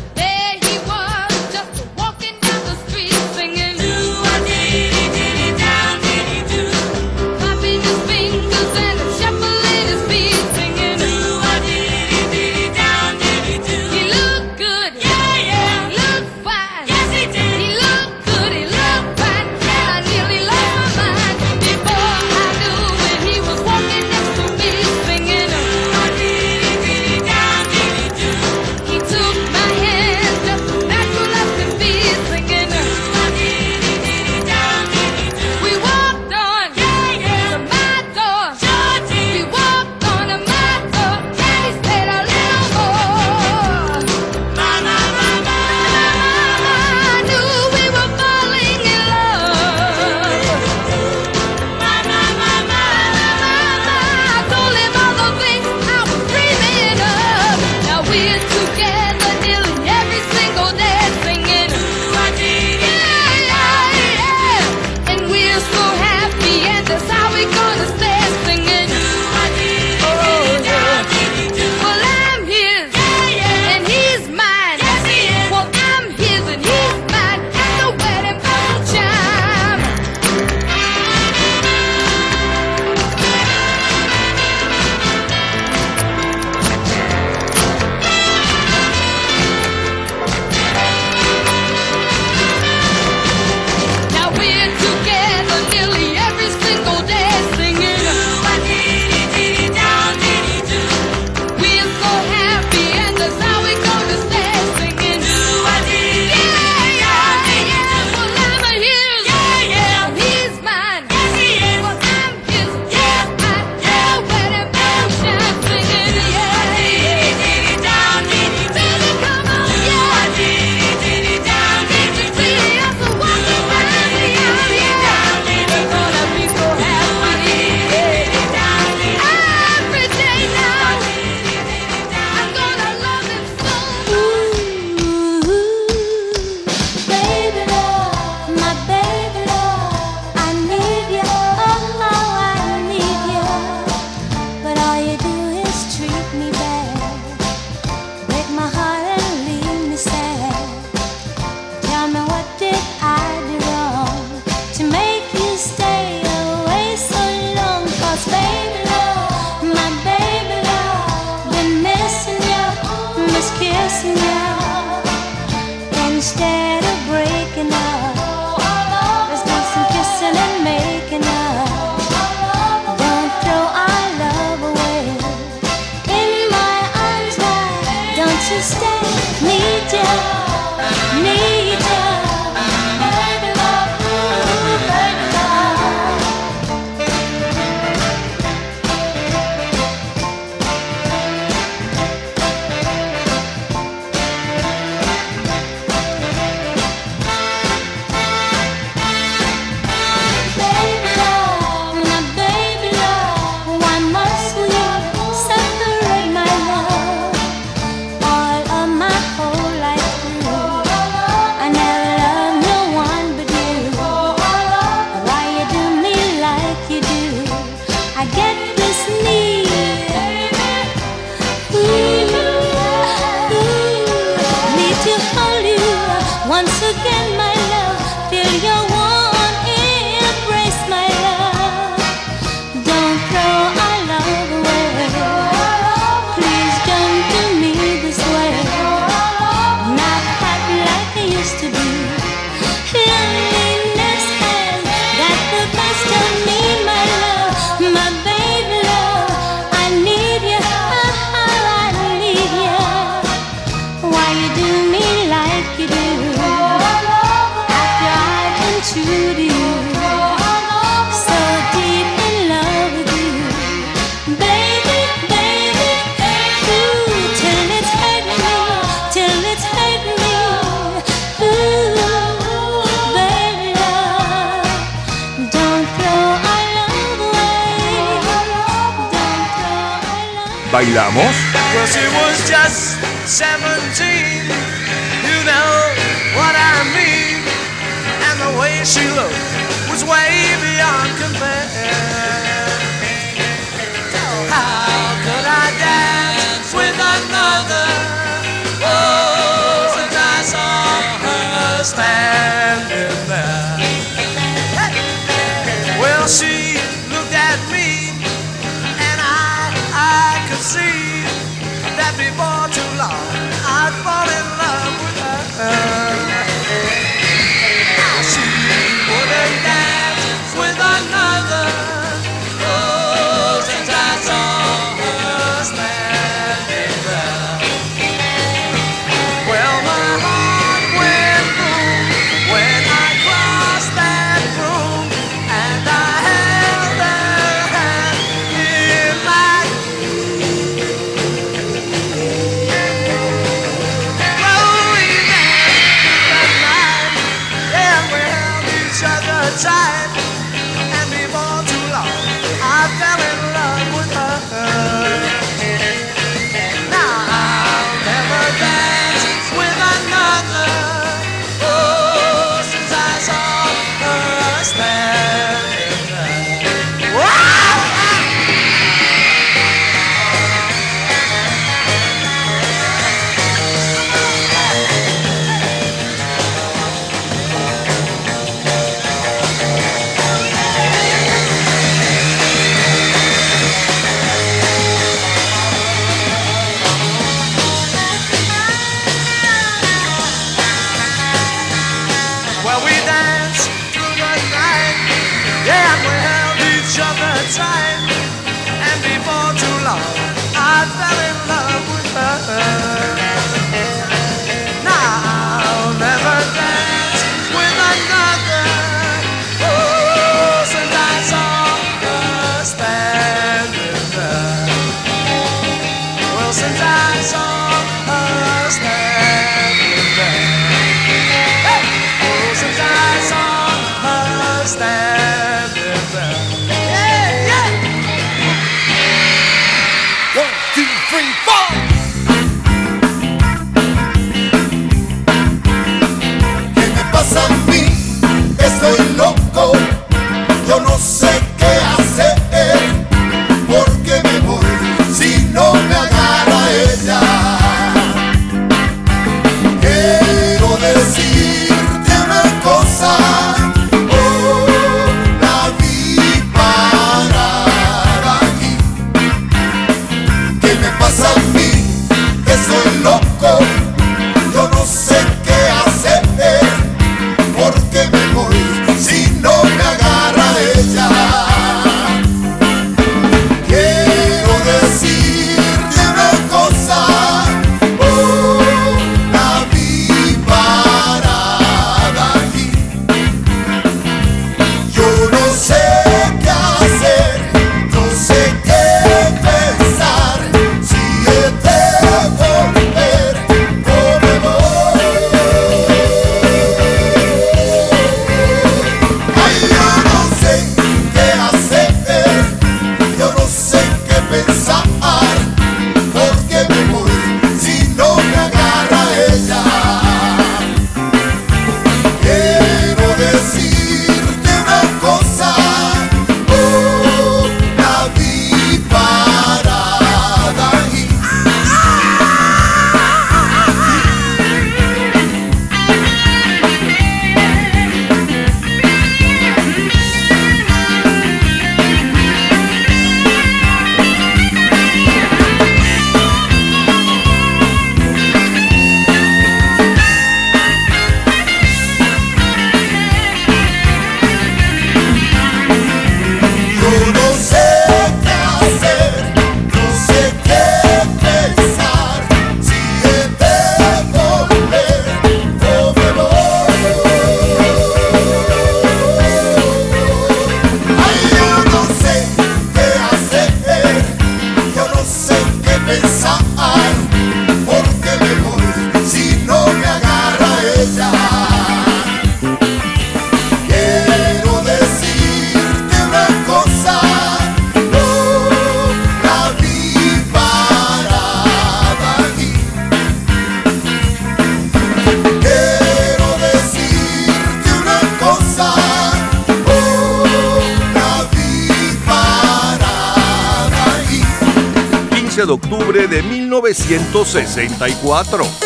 S14: 1964.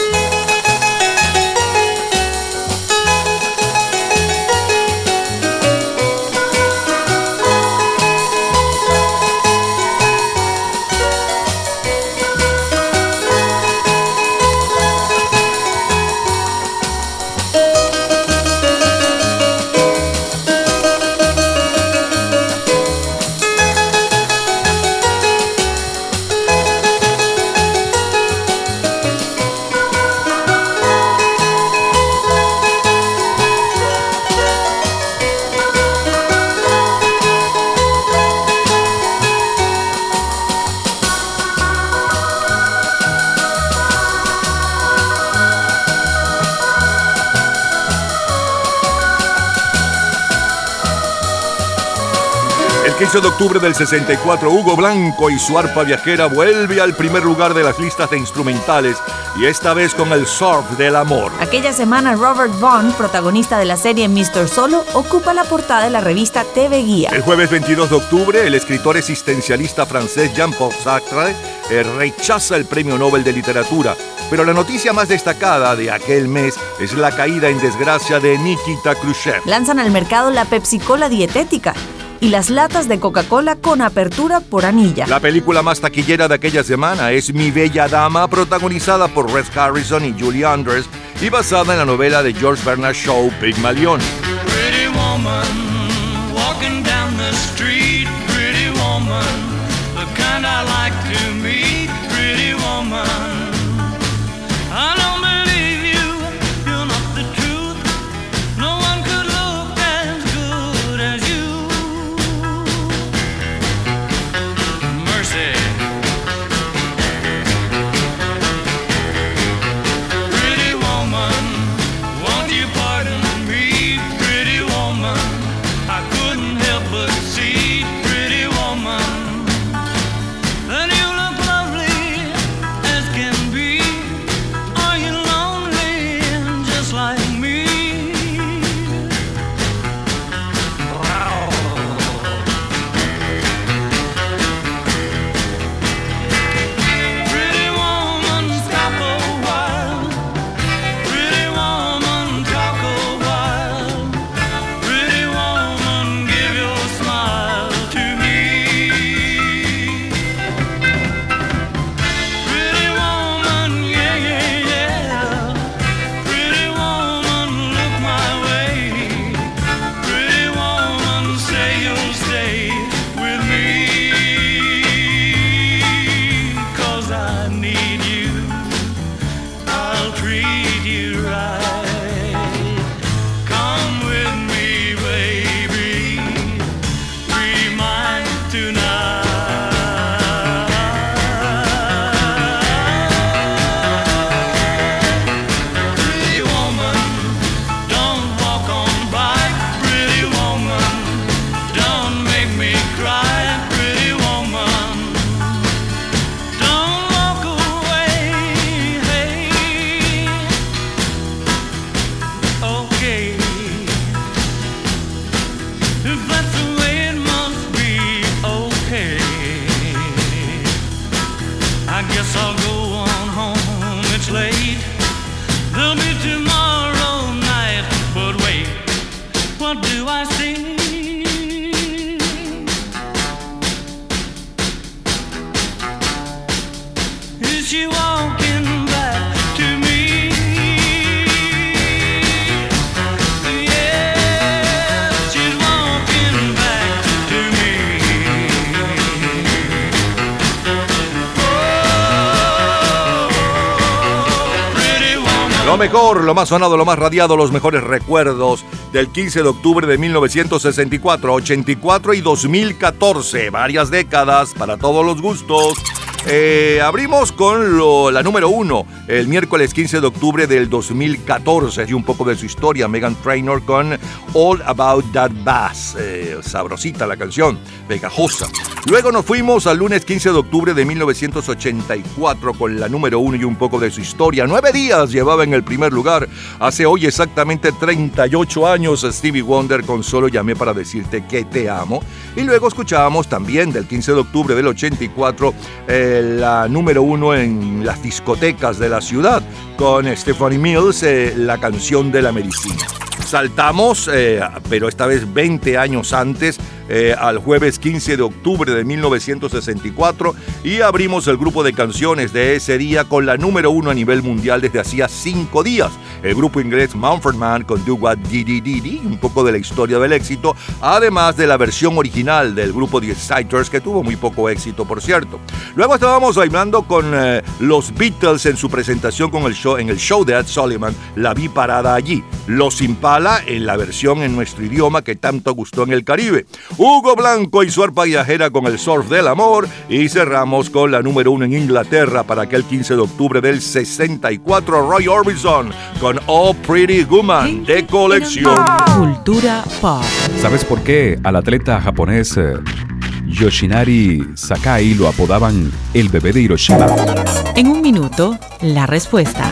S14: Octubre del 64, Hugo Blanco y su arpa viajera vuelve al primer lugar de las listas de instrumentales y esta vez con el surf del amor.
S3: Aquella semana Robert Vaughn, protagonista de la serie Mr. Solo, ocupa la portada de la revista TV Guía.
S14: El jueves 22 de octubre, el escritor existencialista francés Jean-Paul Sartre eh, rechaza el Premio Nobel de Literatura. Pero la noticia más destacada de aquel mes es la caída en desgracia de Nikita Khrushchev.
S3: Lanzan al mercado la Pepsi Cola dietética y las latas de Coca-Cola con apertura por anilla.
S14: La película más taquillera de aquella semana es Mi Bella Dama, protagonizada por Rex Harrison y Julie Andrews y basada en la novela de George Bernard Shaw, Pygmalion. Lo más sonado, lo más radiado, los mejores recuerdos del 15 de octubre de 1964, 84 y 2014. Varias décadas para todos los gustos. Eh, abrimos con lo- la número uno, el miércoles 15 de octubre del 2014, y un poco de su historia, Megan Trainor con All About That Bass, Eh, sabrosita la canción, pegajosa. Luego nos fuimos al lunes 15 de octubre de 1984 con la número uno y un poco de su historia. Nueve días llevaba en el primer lugar. Hace hoy exactamente 38 años Stevie Wonder con Solo llamé para decirte que te amo. Y luego escuchábamos también del 15 de octubre del 84 eh,
S5: la número uno en las discotecas de la ciudad con Stephanie Mills, eh, la canción de la medicina. Saltamos, eh, pero esta vez 20 años antes, eh, al jueves 15 de octubre de 1964 y abrimos el grupo de canciones de ese día con la número uno a nivel mundial desde hacía cinco días. El grupo inglés Mumford Man con Do What Dee Dee, un poco de la historia del éxito, además de la versión original del grupo The Exciters que tuvo muy poco éxito, por cierto. Luego estábamos bailando con eh, los Beatles en su presentación con el show, en el show de Ed Sullivan, La vi parada allí. Los Impala en la versión en nuestro idioma que tanto gustó en el Caribe. Hugo Blanco y su arpa viajera con el surf del amor y cerramos con la número uno en Inglaterra para aquel 15 de octubre del 64 Roy Orbison con All Pretty Woman de colección.
S1: Cultura pop.
S8: ¿Sabes por qué al atleta japonés eh, Yoshinari Sakai lo apodaban el bebé de Hiroshima?
S1: En un minuto, la respuesta.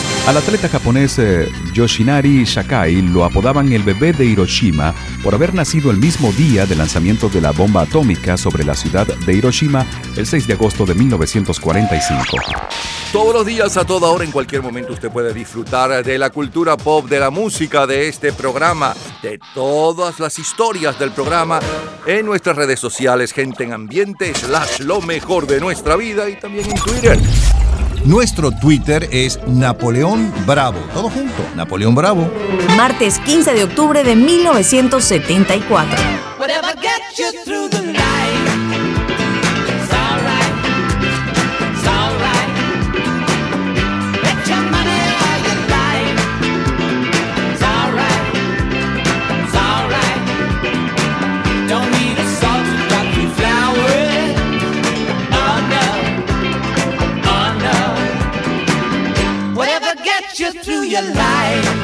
S8: Al atleta japonés eh, Yoshinari Sakai lo apodaban el bebé de Hiroshima por haber nacido el mismo día del lanzamiento de la bomba atómica sobre la ciudad de Hiroshima el 6 de agosto de 1945.
S5: Todos los días, a toda hora, en cualquier momento, usted puede disfrutar de la cultura pop, de la música, de este programa, de todas las historias del programa en nuestras redes sociales, gente en ambiente, slash lo mejor de nuestra vida y también en Twitter. Nuestro Twitter es Napoleón Bravo. Todo junto, Napoleón Bravo.
S3: Martes 15 de octubre de 1974.
S21: Your life.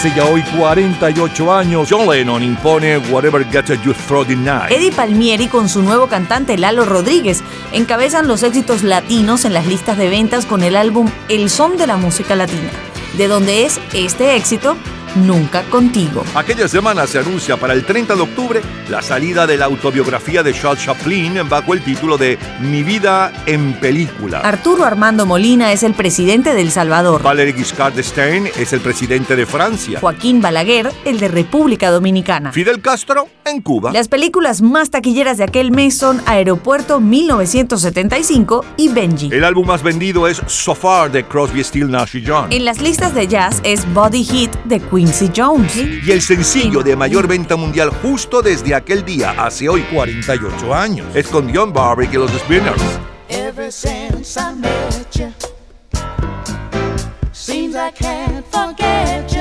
S5: Hace ya hoy 48 años, impone Whatever Gets.
S3: Eddie Palmieri con su nuevo cantante Lalo Rodríguez encabezan los éxitos latinos en las listas de ventas con el álbum El Son de la Música Latina, de donde es este éxito Nunca Contigo.
S5: Aquella semana se anuncia para el 30 de octubre la salida de la autobiografía de Charles Chaplin bajo el título de Mi vida en película.
S3: Arturo Armando Molina es el presidente de El Salvador.
S5: Valéry Giscard d'Estaing es el presidente de Francia.
S3: Joaquín Balaguer, el de República Dominicana.
S5: Fidel Castro en Cuba.
S3: Las películas más taquilleras de aquel mes son Aeropuerto 1975 y Benji.
S5: El álbum más vendido es So Far de Crosby, Still, Nash y Young.
S3: En las listas de jazz es Body Hit de Quincy Jones.
S5: Y el sencillo de mayor venta mundial justo desde aquel día, hace hoy 48 años, es con John Barrick y los Spinners.
S6: Ever since I met you, seems I can't forget you.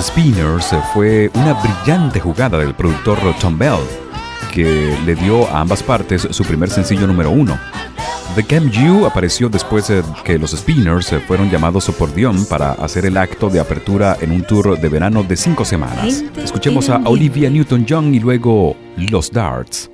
S22: Spinners fue una brillante jugada del productor Tom Bell, que le dio a ambas partes su primer sencillo número uno. The Cam You apareció después de que los Spinners fueron llamados por Dion para hacer el acto de apertura en un tour de verano de cinco semanas. Escuchemos a Olivia Newton-John y luego Los Darts.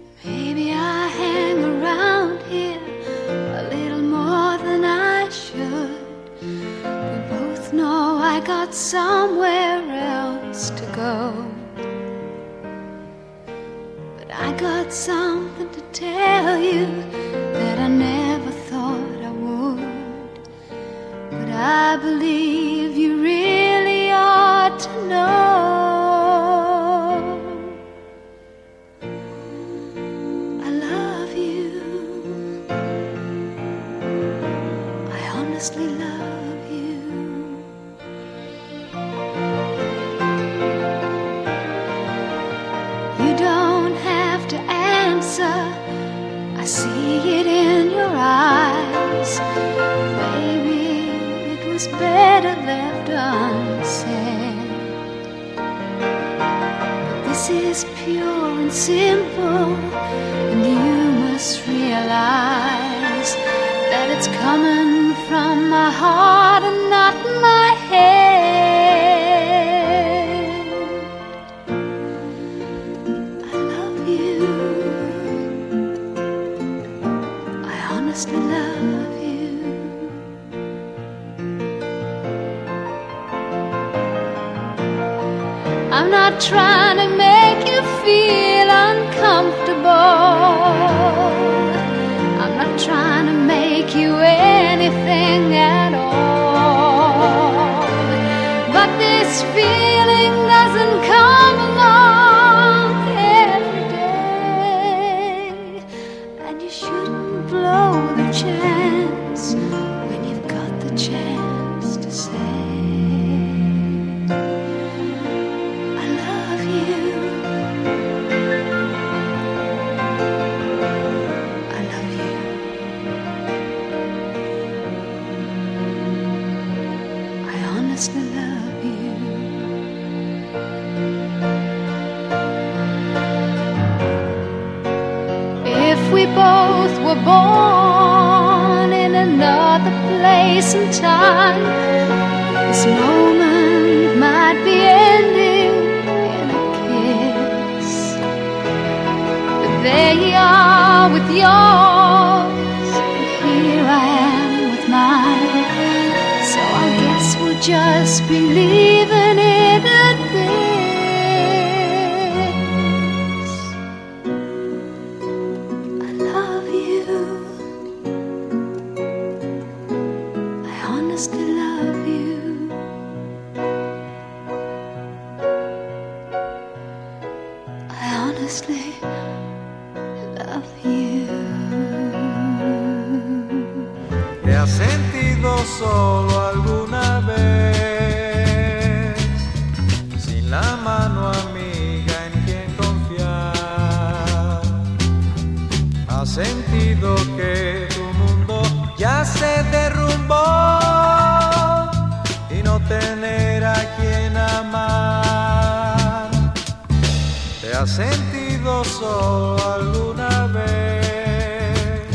S23: has sentido solo alguna vez.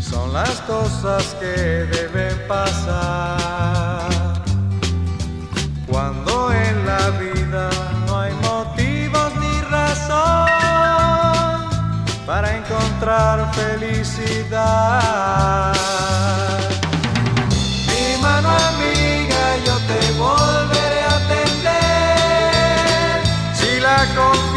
S23: Son las cosas que deben pasar cuando en la vida no hay motivos ni razón para encontrar felicidad. Mi mano amiga, yo te voy. Go.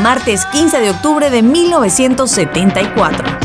S3: Martes 15 de octubre de 1974.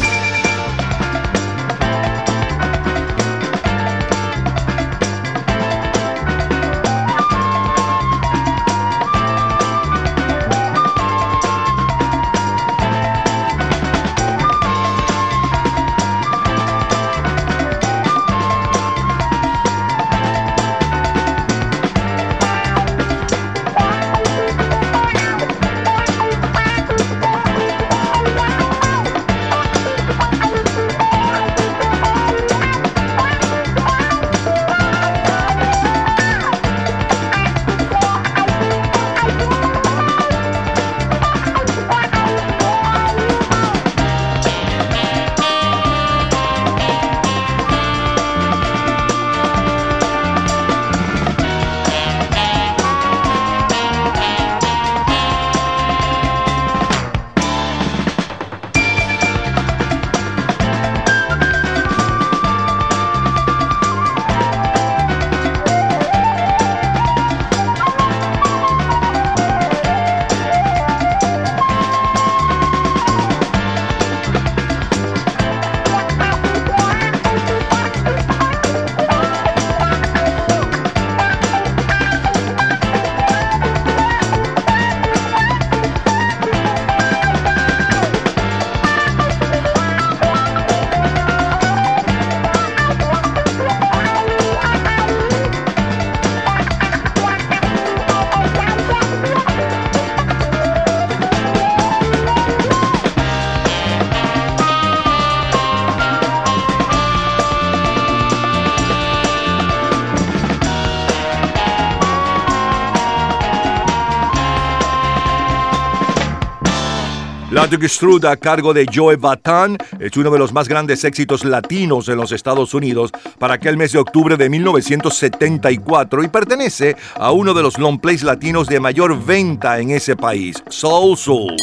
S5: Strud a cargo de Joe Batan es uno de los más grandes éxitos latinos en los Estados Unidos para aquel mes de octubre de 1974 y pertenece a uno de los long plays latinos de mayor venta en ese país, Soul Soul.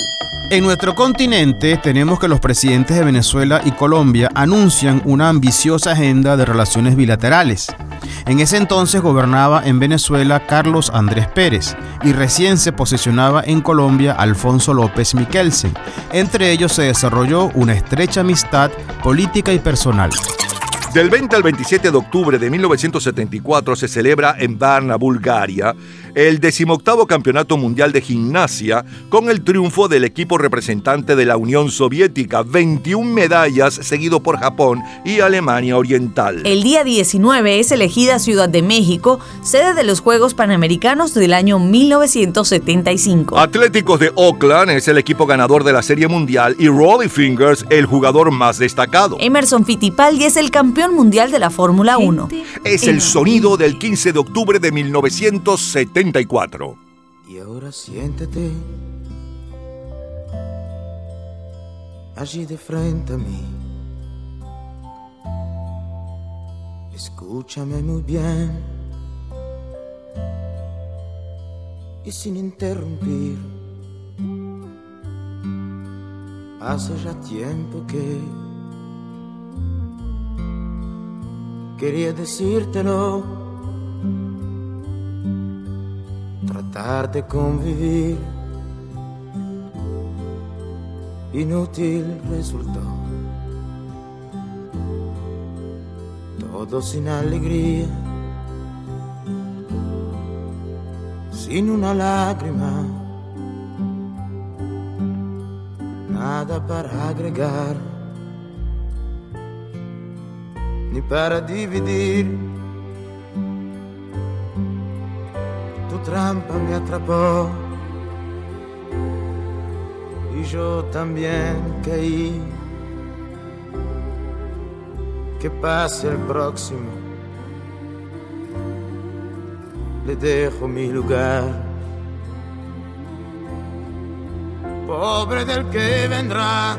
S24: En nuestro continente tenemos que los presidentes de Venezuela y Colombia anuncian una ambiciosa agenda de relaciones bilaterales. En ese entonces gobernaba en Venezuela Carlos Andrés Pérez y recién se posesionaba en Colombia Alfonso López Miquelsen. Entre ellos se desarrolló una estrecha amistad política y personal.
S5: Del 20 al 27 de octubre de 1974 se celebra en Varna, Bulgaria, el decimoctavo Campeonato Mundial de Gimnasia con el triunfo del equipo representante de la Unión Soviética, 21 medallas seguido por Japón y Alemania Oriental.
S3: El día 19 es elegida Ciudad de México, sede de los Juegos Panamericanos del año 1975.
S5: Atléticos de Oakland es el equipo ganador de la Serie Mundial y Rolly Fingers el jugador más destacado.
S3: Emerson Fittipaldi es el campeón mundial de la Fórmula 1.
S5: Es el sonido del 15 de octubre de 1974.
S15: Y ahora siéntate allí de frente a mí. Escúchame muy bien y sin interrumpir. Hace ya tiempo que quería decírtelo. Tratar de convivir. Inútil resultó. Todo sin alegría, sin una lágrima, nada para agregar, ni para dividir. Trampa me atrapó y yo también caí. Que pase el próximo, le dejo mi lugar. Pobre del que vendrá,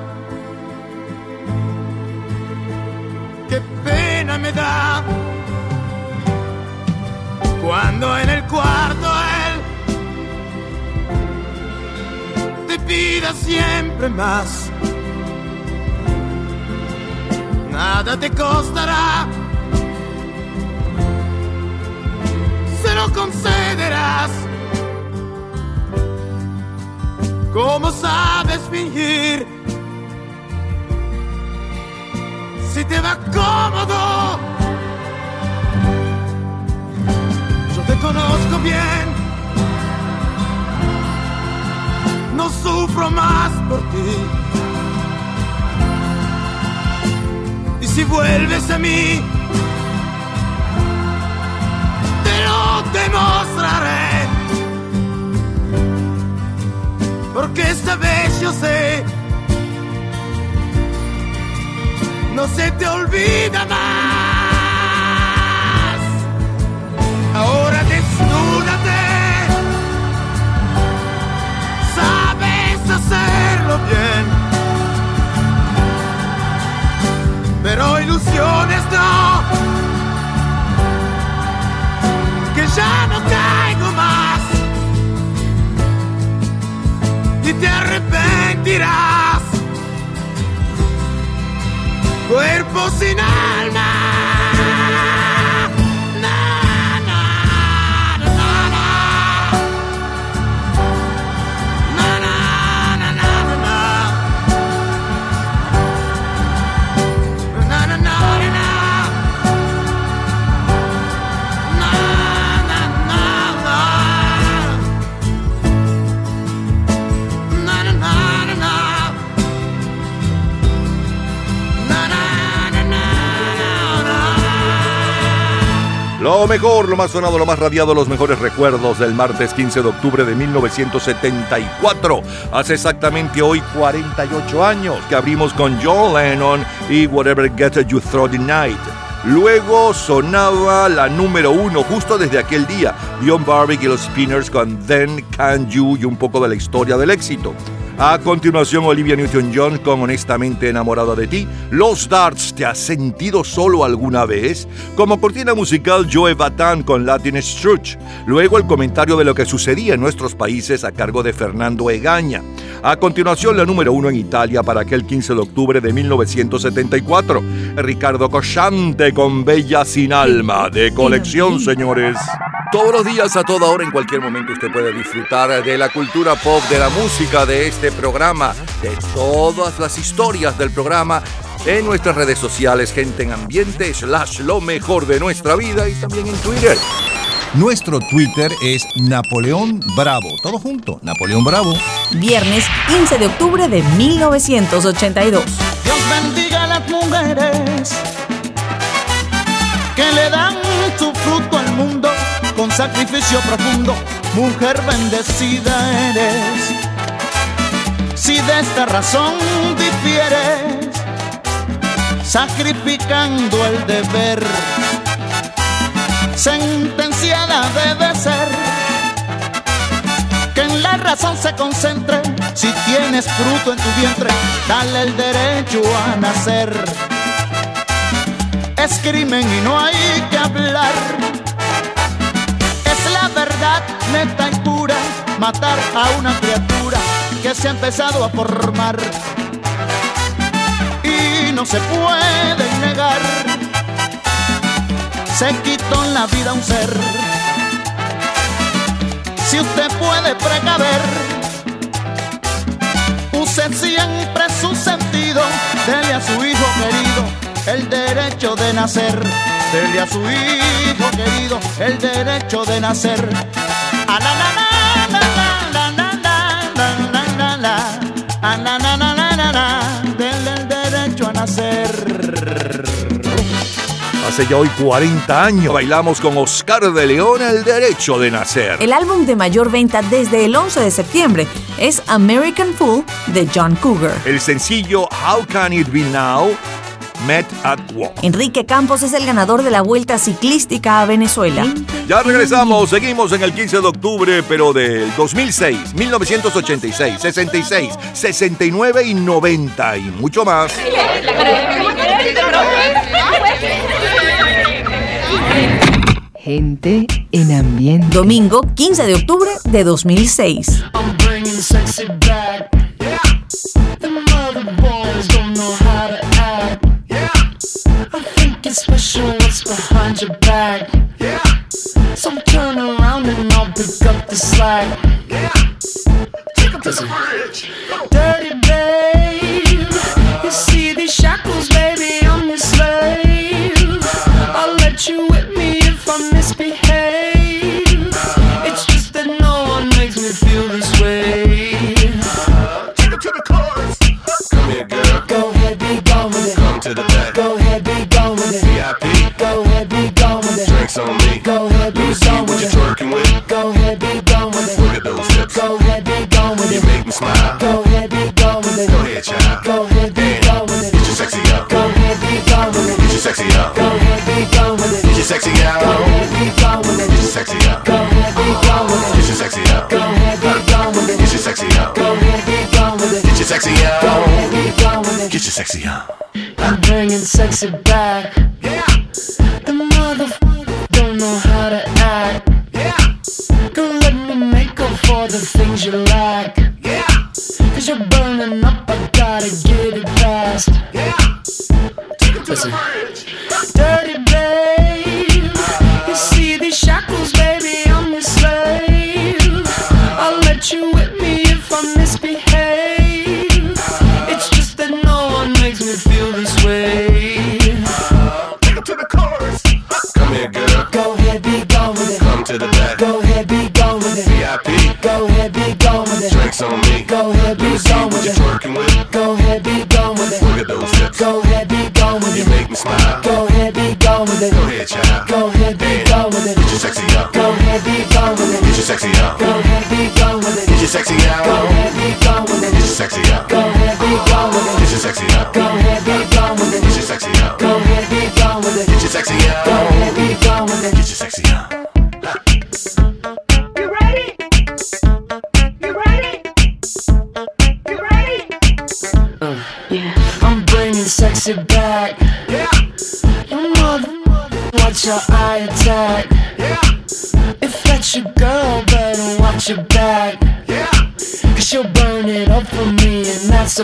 S15: qué pena me da cuando en el cuarto él te pida siempre más. Nada te costará, se lo concederás.
S2: ¿Cómo sabes fingir? Si te va cómodo. Conozco bien. No sufro más por ti. Y si vuelves a mí, te lo demostraré. Porque esta vez yo sé, no se te olvida más. Bien. Pero ilusiones no, que ya no caigo más y te arrepentirás. Cuerpo sin alma.
S5: Lo mejor, lo más sonado, lo más radiado, los mejores recuerdos del martes 15 de octubre de 1974. Hace exactamente hoy 48 años que abrimos con John Lennon y Whatever Gets You Through the Night. Luego sonaba la número uno justo desde aquel día, Dion Barbic y los Spinners con Then Can You y un poco de la historia del éxito. A continuación, Olivia Newton-John con Honestamente enamorada de ti. Los Darts, ¿te has sentido solo alguna vez? Como cortina musical, Joe Batan con Latin Struch. Luego, el comentario de lo que sucedía en nuestros países a cargo de Fernando Egaña. A continuación, la número uno en Italia para aquel 15 de octubre de 1974. Ricardo Cosciante con Bella sin alma, de colección, señores. Todos los días, a toda hora, en cualquier momento, usted puede disfrutar de la cultura pop, de la música, de este programa, de todas las historias del programa en nuestras redes sociales, gente en ambiente, slash lo mejor de nuestra vida y también en Twitter.
S25: Nuestro Twitter es Napoleón Bravo. Todo junto, Napoleón Bravo.
S3: Viernes 15 de octubre de 1982.
S26: Dios bendiga a las mujeres que le dan su fruto al mundo con sacrificio profundo. Mujer bendecida eres. Si de esta razón difieres, sacrificando el deber, sentenciada debe ser que en la razón se concentre. Si tienes fruto en tu vientre, dale el derecho a nacer. Es crimen y no hay que hablar. Neta y pura matar a una criatura que se ha empezado a formar. Y no se puede negar. Se quitó en la vida un ser. Si usted puede precaver, use siempre su sentido. Dele a su hijo querido el derecho de nacer. Dele a su hijo querido el derecho de nacer derecho a nacer.
S5: Hace ya hoy 40 años bailamos con Oscar de León el derecho de nacer.
S3: El álbum de mayor venta desde el 11 de septiembre es American Fool de John Cougar.
S5: El sencillo How Can It Be Now Met at Walk.
S3: Enrique Campos es el ganador de la Vuelta Ciclística a Venezuela.
S5: Ya regresamos, seguimos en el 15 de octubre, pero del 2006, 1986, 66, 69 y 90 y mucho más.
S1: Gente en ambiente.
S3: Domingo 15 de octubre de 2006.
S18: Special what's behind your back. Yeah. So turn around and I'll pick up the slack. Yeah.
S27: Take up to the bridge. Dirty babe.
S28: sexy on. Get your sexy
S27: on. I'm bringing sexy back.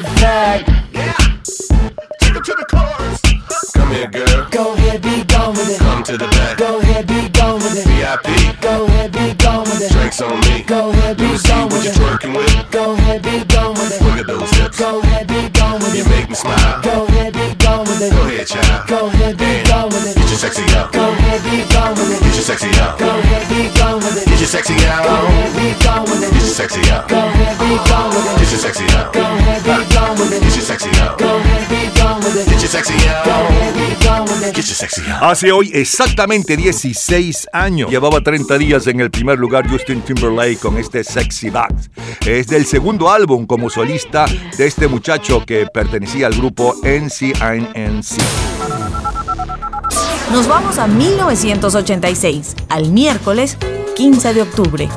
S27: Back.
S5: Hace hoy exactamente 16 años llevaba 30 días en el primer lugar Justin Timberlake con este Sexy Back. Es del segundo álbum como solista de este muchacho que pertenecía al grupo NC&NC.
S6: Nos vamos a 1986, al miércoles 15 de octubre.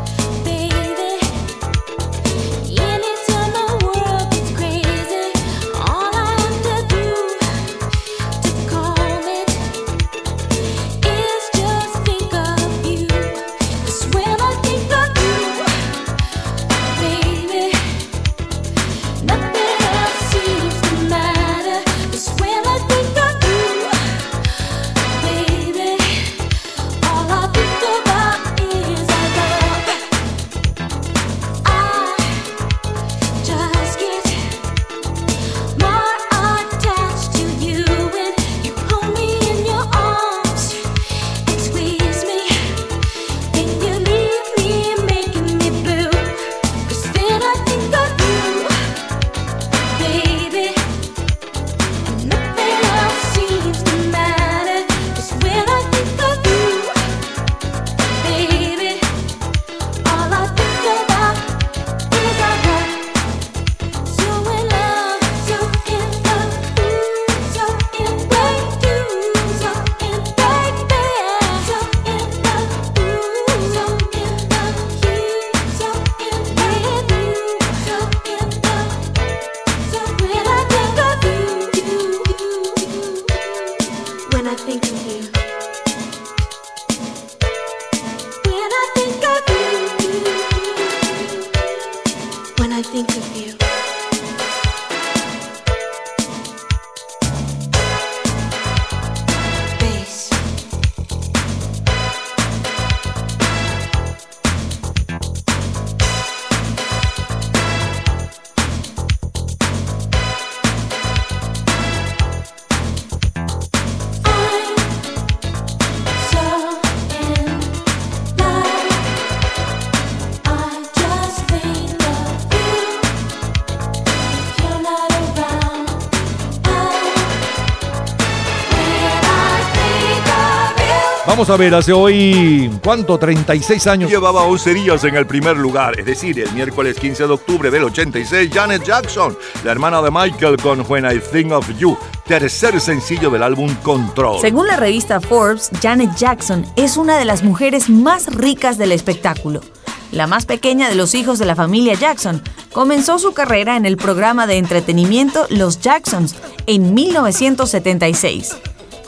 S5: Vamos a ver, hace hoy, ¿cuánto? 36 años. Llevaba 11 días en el primer lugar, es decir, el miércoles 15 de octubre del 86, Janet Jackson, la hermana de Michael con When I Think of You, tercer sencillo del álbum Control.
S3: Según la revista Forbes, Janet Jackson es una de las mujeres más ricas del espectáculo. La más pequeña de los hijos de la familia Jackson, comenzó su carrera en el programa de entretenimiento Los Jacksons en 1976.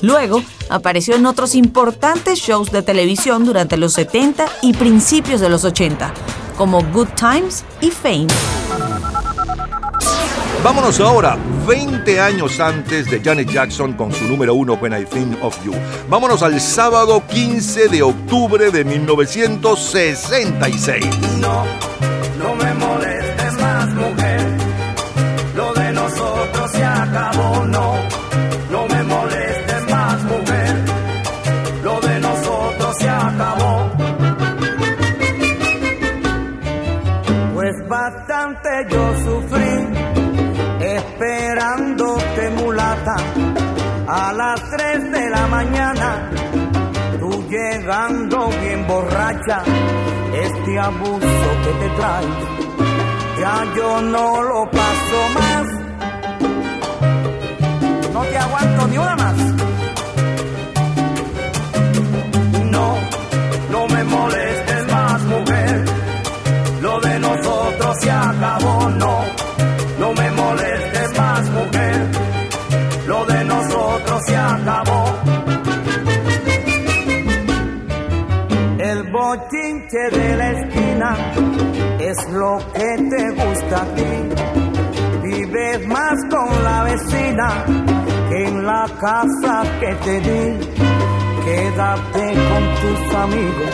S3: Luego, apareció en otros importantes shows de televisión durante los 70 y principios de los 80, como Good Times y Fame.
S5: Vámonos ahora, 20 años antes de Janet Jackson con su número uno When I Think of You. Vámonos al sábado 15 de octubre de 1966.
S29: No, 3 de la mañana. Tú llegando bien borracha, este abuso que te trae, ya yo no lo paso más. No te aguanto ni una más. No, no me molestes más, mujer. Lo de nosotros se acabó, no. Casa que te di. Quédate con tus amigos.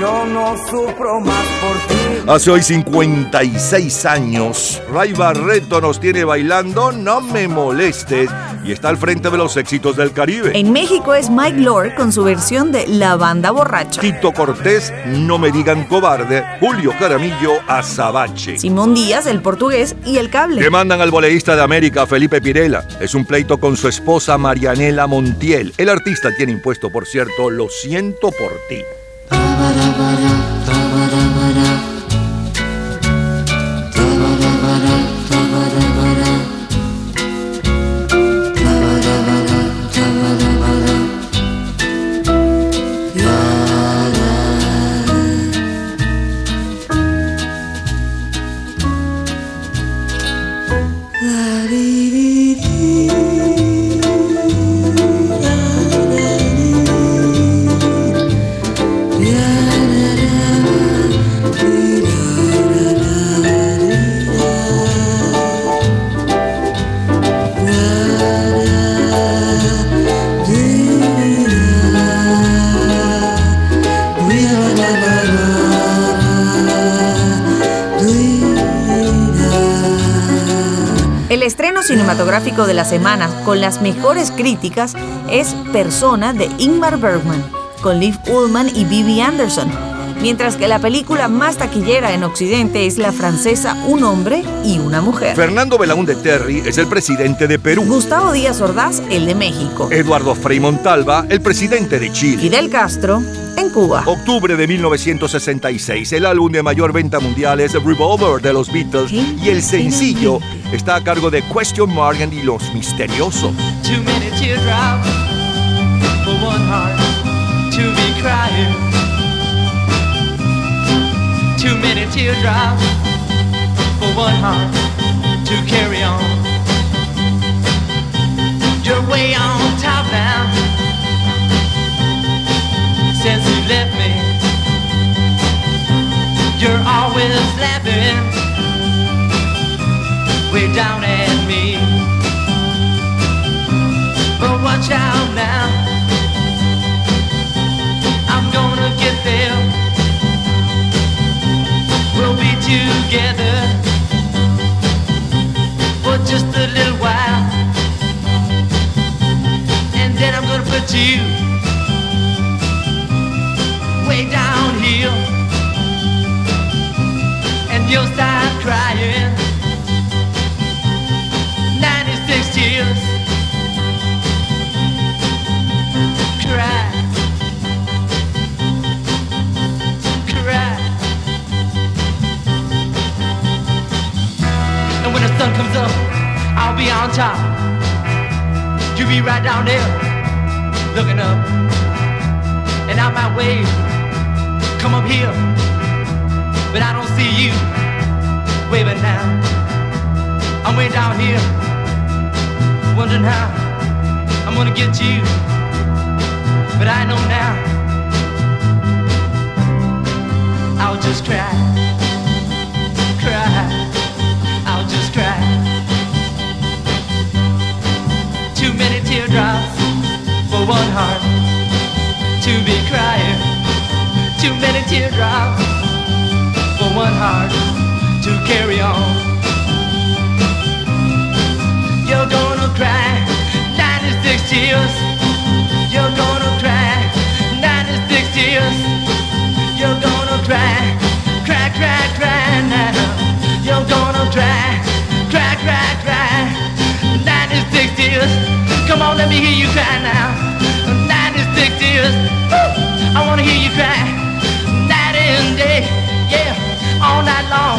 S29: Yo no sufro más por ti.
S5: Hace hoy 56 años, Ray Barreto nos tiene bailando No me molestes y está al frente de los éxitos del Caribe.
S3: En México es Mike Lord con su versión de La Banda Borracha.
S5: Tito Cortés, No me digan cobarde, Julio Caramillo, Azabache.
S3: Simón Díaz, el portugués y el cable.
S5: Demandan al voleísta de América, Felipe Pirela. Es un pleito con su esposa Marianela Montiel. El artista tiene impuesto, por cierto, Lo siento por ti.
S3: Cinematográfico de la semana con las mejores críticas es Persona de Ingmar Bergman, con Liv Ullmann y Bibi Anderson, mientras que la película más taquillera en Occidente es la francesa Un hombre y una mujer.
S5: Fernando Belaúnde Terry es el presidente de Perú.
S3: Gustavo Díaz Ordaz, el de México.
S5: Eduardo Frei Montalva, el presidente de Chile.
S3: Fidel Castro, en Cuba.
S5: Octubre de 1966, el álbum de mayor venta mundial es Revolver de los Beatles y el sencillo está a cargo de Question Mark y Los Misteriosos.
S18: Too many teardrops for one heart to be crying. Too many teardrops for one heart to carry on. You're way on top now since you left me. You're always laughing down at me. But watch out now, I'm gonna get there. We'll be together
S12: for just a little while, and
S21: then I'm gonna put you way down here, and you'll start crying.
S12: Top. You be right down there, looking up. And I might wave, come up here, but I don't see you waving now. I'm way down here, wondering how I'm gonna get you, but I know now. I'll just cry, teardrops for one heart to be crying. Too many teardrops for one heart to carry on. You're gonna cry 96 tears. You're gonna cry 96 tears. You're gonna cry, cry, cry, cry now. You're gonna cry, cry, cry, cry. 96 tears. Come on, let me hear you cry now. 96 tears. Woo! I wanna hear you cry. Night and day, yeah, all night long.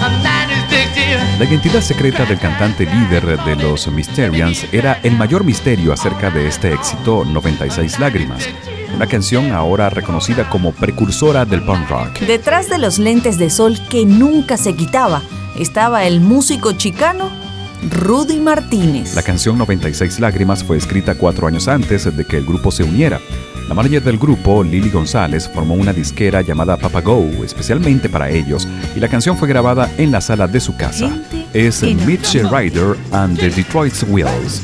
S12: 96 tears.
S8: La identidad secreta del cantante líder de los Mysterians era el mayor misterio acerca de este éxito 96 Lágrimas, una canción ahora reconocida como precursora del punk rock.
S3: Detrás de los lentes de sol que nunca se quitaba estaba el músico chicano Rudy Martínez.
S8: La canción 96 Lágrimas fue escrita cuatro años antes de que el grupo se uniera. La manager del grupo, Lily González, formó una disquera llamada Papago especialmente para ellos y la canción fue grabada en la sala de su casa. Es Mitch Ryder and the Detroit Wheels.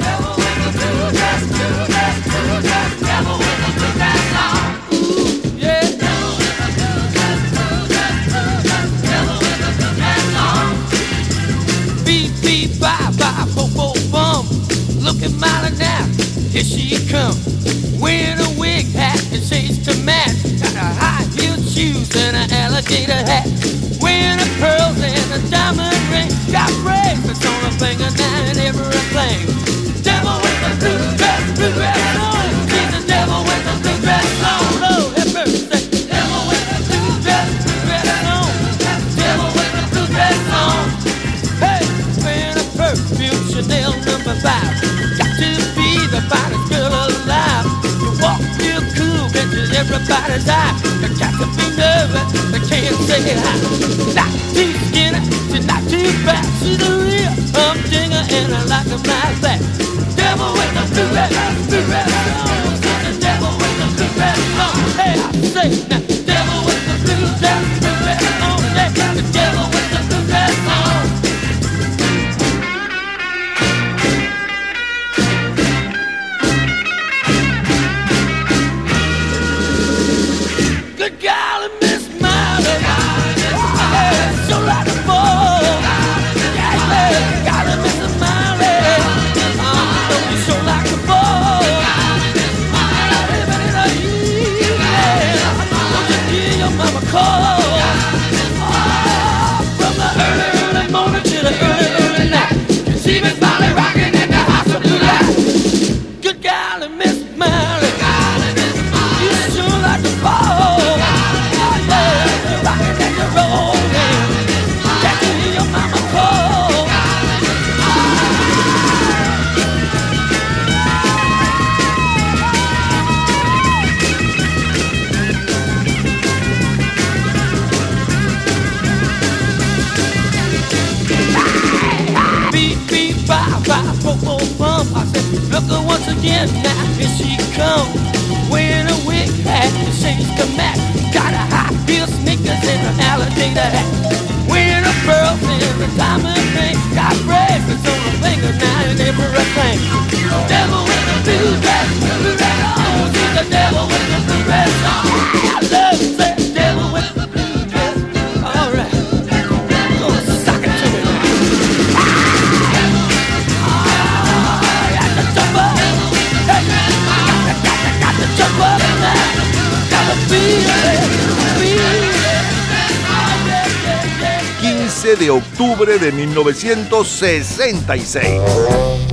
S5: 1966.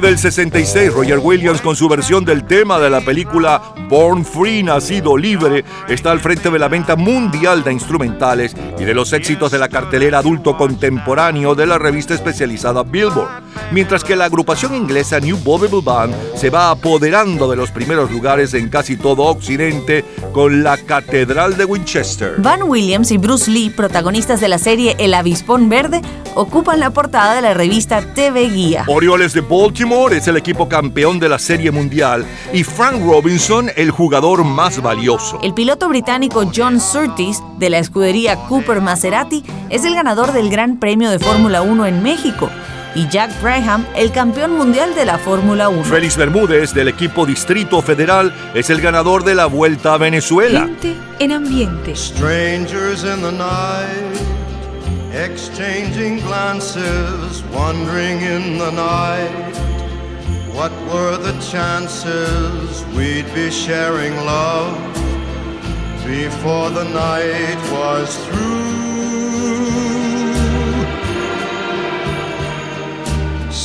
S5: Del 66, Roger Williams con su versión del tema de la película Born Free, Nacido Libre, está al frente de la venta mundial de instrumentales y de los éxitos de la cartelera adulto contemporáneo de la revista especializada Billboard, mientras que la agrupación inglesa New Vaudeville Band se va apoderando de los primeros lugares en casi todo Occidente con la Catedral de Winchester.
S3: Van Williams y Bruce Lee, protagonistas de la serie El Avispón Verde, ocupan la portada de la revista TV Guía.
S5: Orioles de Baltimore es el equipo campeón de la Serie Mundial y Frank Robinson el jugador más valioso.
S3: El piloto británico John Surtees, de la escudería Cooper Maserati, es el ganador del Gran Premio de Fórmula 1 en México. Y Jack Brabham, el campeón mundial de la Fórmula 1.
S5: Félix Bermúdez del equipo Distrito Federal es el ganador de la Vuelta a Venezuela.
S1: En ambiente.
S30: Strangers in the night, exchanging glances, wandering in the night. What were the chances we'd be sharing love before the night was through?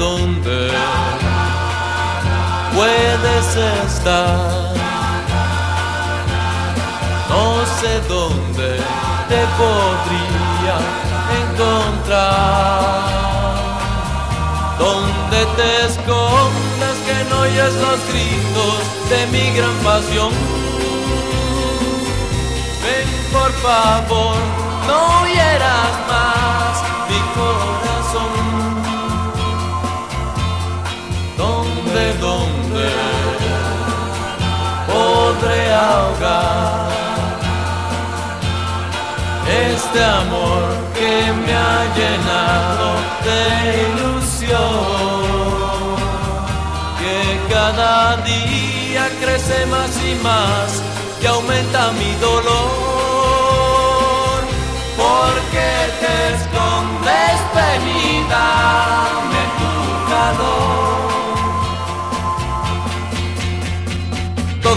S14: ¿Dónde, puedes estar? No sé dónde te podría encontrar. Donde te escondas que no oyes los gritos de mi gran pasión. Ven por favor, no hieras más mi corazón. Podré ahogar este amor que me ha llenado de ilusión? Que cada día crece más y más y aumenta mi dolor. Porque te escondes, ven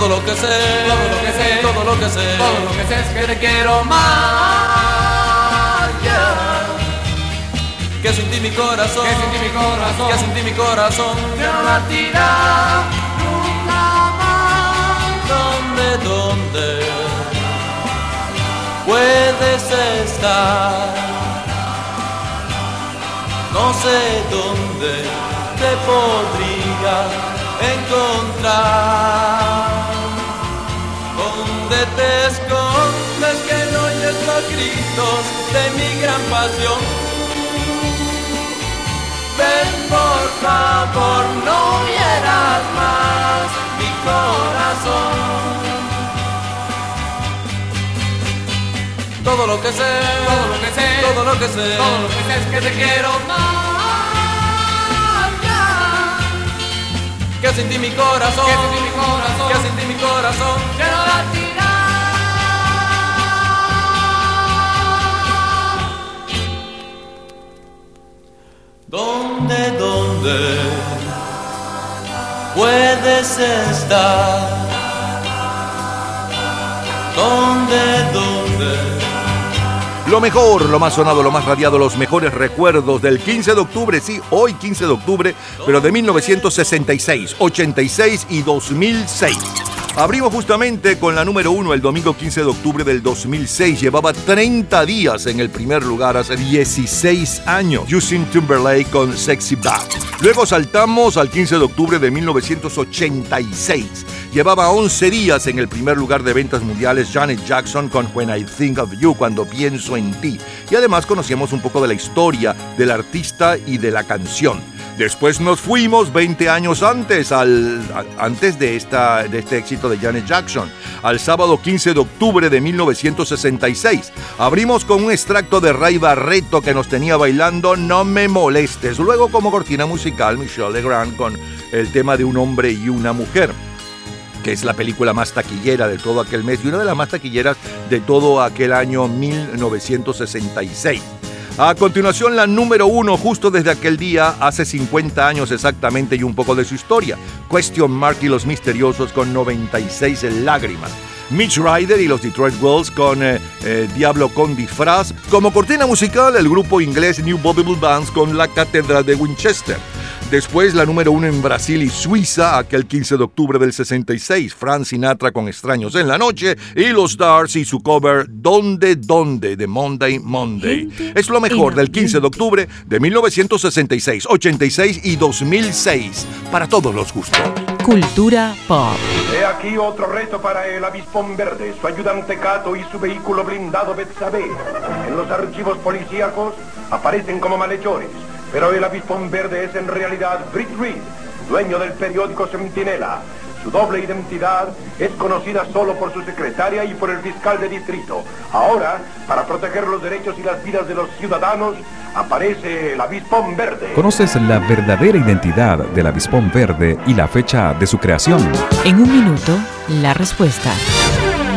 S14: Todo lo que sé, todo lo que sé, todo lo que sé, todo lo que sé es que te quiero más. yeah. Que sin ti mi corazón, que sin ti mi corazón, que sin ti mi corazón ya no latirá nunca más. ¿Dónde, dónde puedes estar? No sé dónde te podría encontrar. ¿Dónde te escondes que no oyes los gritos de mi gran pasión? Ven por favor, no hieras más mi corazón.
S31: Todo lo que sé, todo lo que sé, todo lo que sé, todo lo que sé que te quiero más. Que sentí mi corazón, que mi corazón, que sentí mi corazón, que no latirá. ¿Dónde, dónde puedes estar? ¿Dónde, dónde?
S5: Lo mejor, lo más sonado, lo más radiado, los mejores recuerdos del 15 de octubre, sí, hoy 15 de octubre, pero de 1966, 86 y 2006. Abrimos justamente con la número uno el domingo 15 de octubre del 2006. Llevaba 30 días en el primer lugar hace 16 años. Justin Timberlake con Sexy Back. Luego saltamos al 15 de octubre de 1986. Llevaba 11 días en el primer lugar de ventas mundiales Janet Jackson con When I Think of You, cuando pienso en ti. Y además conocíamos un poco de la historia del artista y de la canción. Después nos fuimos 20 años antes, antes de, de este éxito de Janet Jackson, al sábado 15 de octubre de 1966. Abrimos con un extracto de Ray Barreto que nos tenía bailando No me molestes. Luego como cortina musical Michelle Legrand con el tema de un hombre y una mujer que es la película más taquillera de todo aquel mes y una de las más taquilleras de todo aquel año 1966. A continuación, la número uno, justo desde aquel día, hace 50 años exactamente y un poco de su historia. Question Mark y los misteriosos con 96 lágrimas. Mitch Ryder y los Detroit Wells con eh, eh, Diablo con disfraz. Como cortina musical, el grupo inglés New Vodable Bands con La Catedral de Winchester. Después la número uno en Brasil y Suiza, aquel 15 de octubre del 66, Frank Sinatra con Extraños en la Noche y los Stars y su cover ¿Dónde, dónde? de Monday, Monday. Es lo mejor del 15 de octubre de 1966, 86 y 2006, para todos los gustos.
S1: Cultura pop.
S32: He aquí otro reto para el avispón verde, su ayudante Cato y su vehículo blindado Betsabe. En los archivos policíacos aparecen como malhechores, pero el avispón verde es en realidad Britt Reed, dueño del periódico Centinela. Su doble identidad es conocida solo por su secretaria y por el fiscal de distrito. Ahora, para proteger los derechos y las vidas de los ciudadanos, aparece el avispón verde.
S8: ¿Conoces la verdadera identidad del avispón verde y la fecha de su creación?
S1: En un minuto, la respuesta.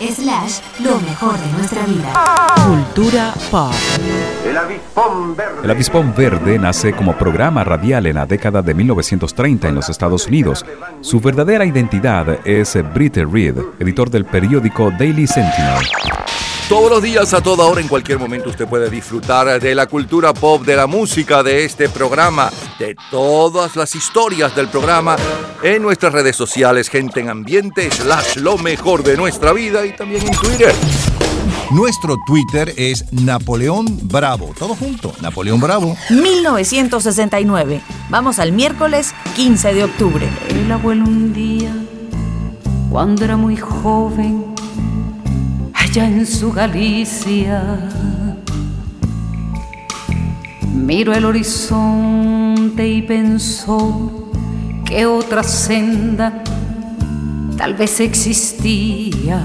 S33: Slash, lo mejor de nuestra vida.
S1: Cultura pop.
S32: El avispón verde.
S8: El Avispón Verde nace como programa radial en la década de 1930 en los Estados Unidos. Su verdadera identidad es Britt Reed, editor del periódico Daily Sentinel.
S5: Todos los días, a toda hora, en cualquier momento, usted puede disfrutar de la cultura pop, de la música, de este programa, de todas las historias del programa en nuestras redes sociales, gente en ambiente, slash lo mejor de nuestra vida y también en Twitter.
S25: Nuestro Twitter es Napoleón Bravo. Todo junto, Napoleón Bravo.
S3: 1969. Vamos al miércoles 15 de octubre.
S34: El abuelo un día, cuando era muy joven, allá en su Galicia, miró el horizonte y pensó que otra senda tal vez existía.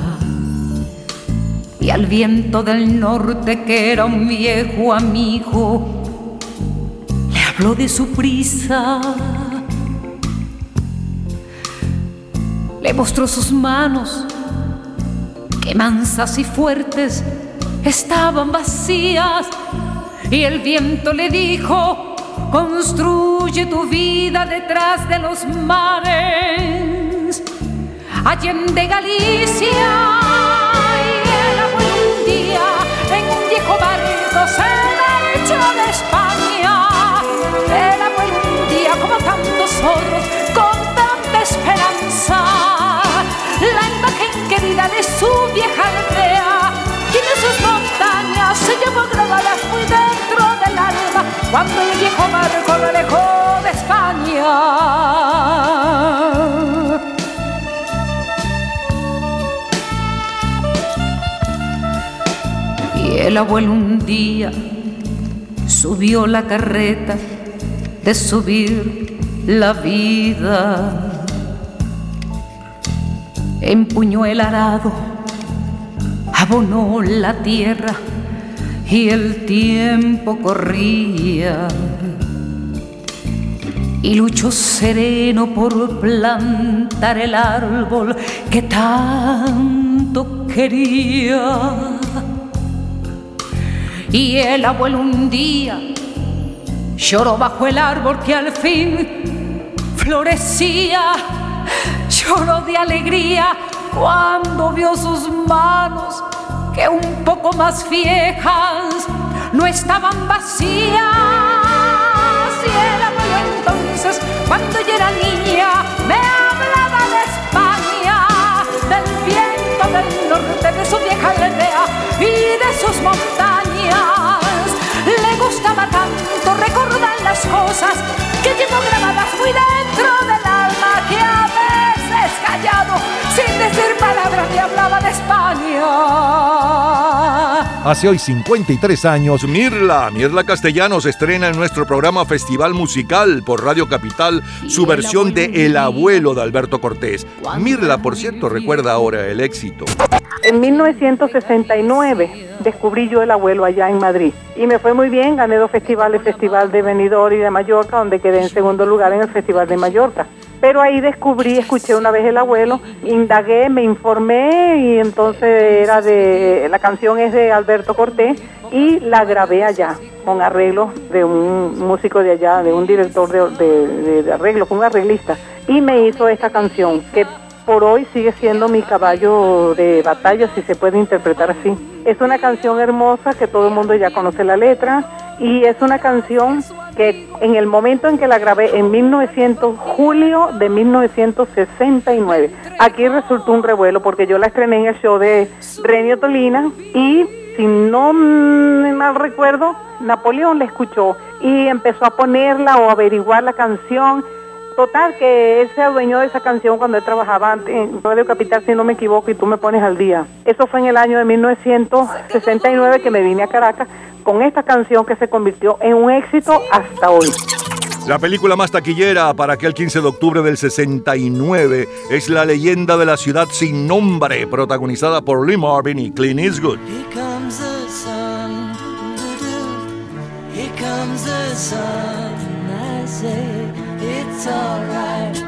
S34: Y al viento del norte, que era un viejo amigo, le habló de su prisa. Le mostró sus manos, que mansas y fuertes estaban vacías. Y el viento le dijo, construye tu vida detrás de los mares. Allende Galicia. Y el abuelo un día en un viejo barco se marchó de España. El abuelo un día, como tantos otros, de su vieja aldea. Tiene sus montañas, se llevó grabadas muy dentro del alma cuando el viejo barco lo dejó de España.
S6: Y el abuelo un día subió la carreta de subir la vida Empuñó el arado, abonó la tierra y el tiempo corría. Y luchó sereno por plantar el árbol que tanto quería. Y el abuelo un día lloró bajo el árbol que al fin florecía. Lloró de alegría cuando vio sus manos que un poco más viejas no estaban vacías. Y el abuelo entonces, cuando yo era niña, me hablaba de España, del viento del norte, de su vieja aldea y de sus montañas. Le gustaba tanto recordar las cosas que llevo grabadas muy dentro del callado, sin decir palabras, me hablaba de España.
S5: Hace hoy 53 años, Mirla, Mirla Castellanos estrena en nuestro programa Festival Musical por Radio Capital su versión de El abuelo de Alberto Cortés. Mirla, por cierto, recuerda ahora el éxito.
S35: En 1969 descubrí yo el abuelo allá en Madrid y me fue muy bien, gané dos festivales, Festival de Benidorm y de Mallorca, donde quedé en segundo lugar en el Festival de Mallorca. Pero ahí descubrí, escuché una vez el abuelo, indagué, me informé y entonces era de, la canción es de Alberto Cortés y la grabé allá con arreglos de un músico de allá, de un director de, de, de, arreglos, un arreglista. Y me hizo esta canción que por hoy sigue siendo mi caballo de batalla, si se puede interpretar así. Es una canción hermosa que todo el mundo ya conoce la letra y es una canción que en el momento en que la grabé en 1900, julio de 1969, aquí resultó un revuelo porque yo la estrené en el show de Renio Tolina y si no mal recuerdo, Napoleón la escuchó y empezó a ponerla o averiguar la canción Total, que él se adueñó de esa canción cuando él trabajaba en Radio Capital, si no me equivoco, y tú me pones al día. Eso fue en el año de 1969 que me vine a Caracas con esta canción que se convirtió en un éxito hasta hoy.
S5: La película más taquillera para aquel 15 de octubre del 69 es La leyenda de la ciudad sin nombre, protagonizada por Lee Marvin y Clint Eastwood.
S18: Here comes the sun. It's alright.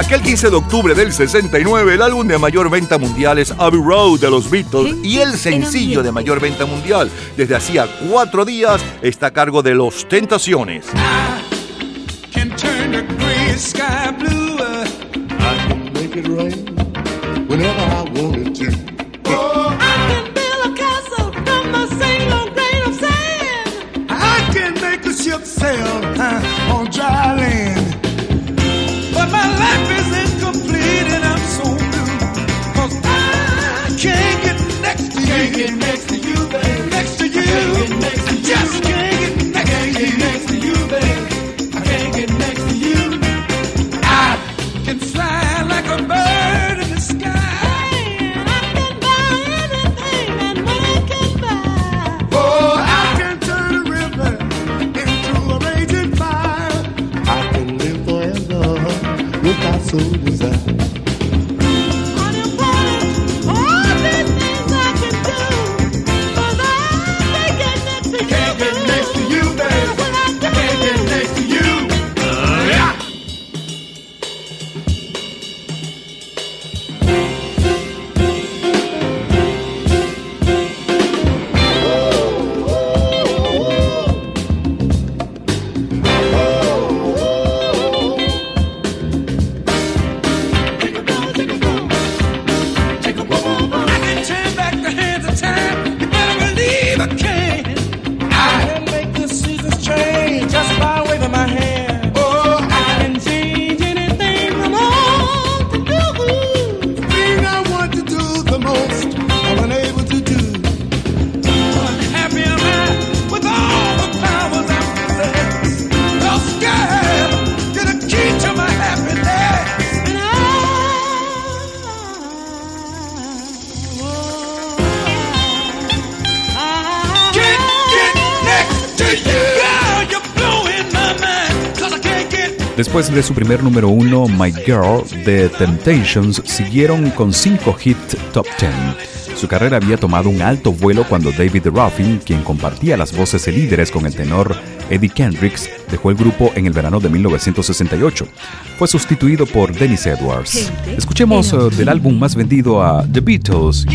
S5: Aquel 15 de octubre del 69, el álbum de mayor venta mundial es Abbey Road de los Beatles y el sencillo de mayor venta mundial desde hacía cuatro días está a cargo de Los Tentaciones.
S36: I can make it rain whenever I
S8: Después de su primer número uno, My Girl, The Temptations siguieron con cinco hits top 10. Su carrera había tomado un alto vuelo cuando David Ruffin, quien compartía las voces de líderes con el tenor Eddie Kendricks, dejó el grupo en el verano de 1968. Fue sustituido por Dennis Edwards. Escuchemos eh, del álbum más vendido a The Beatles,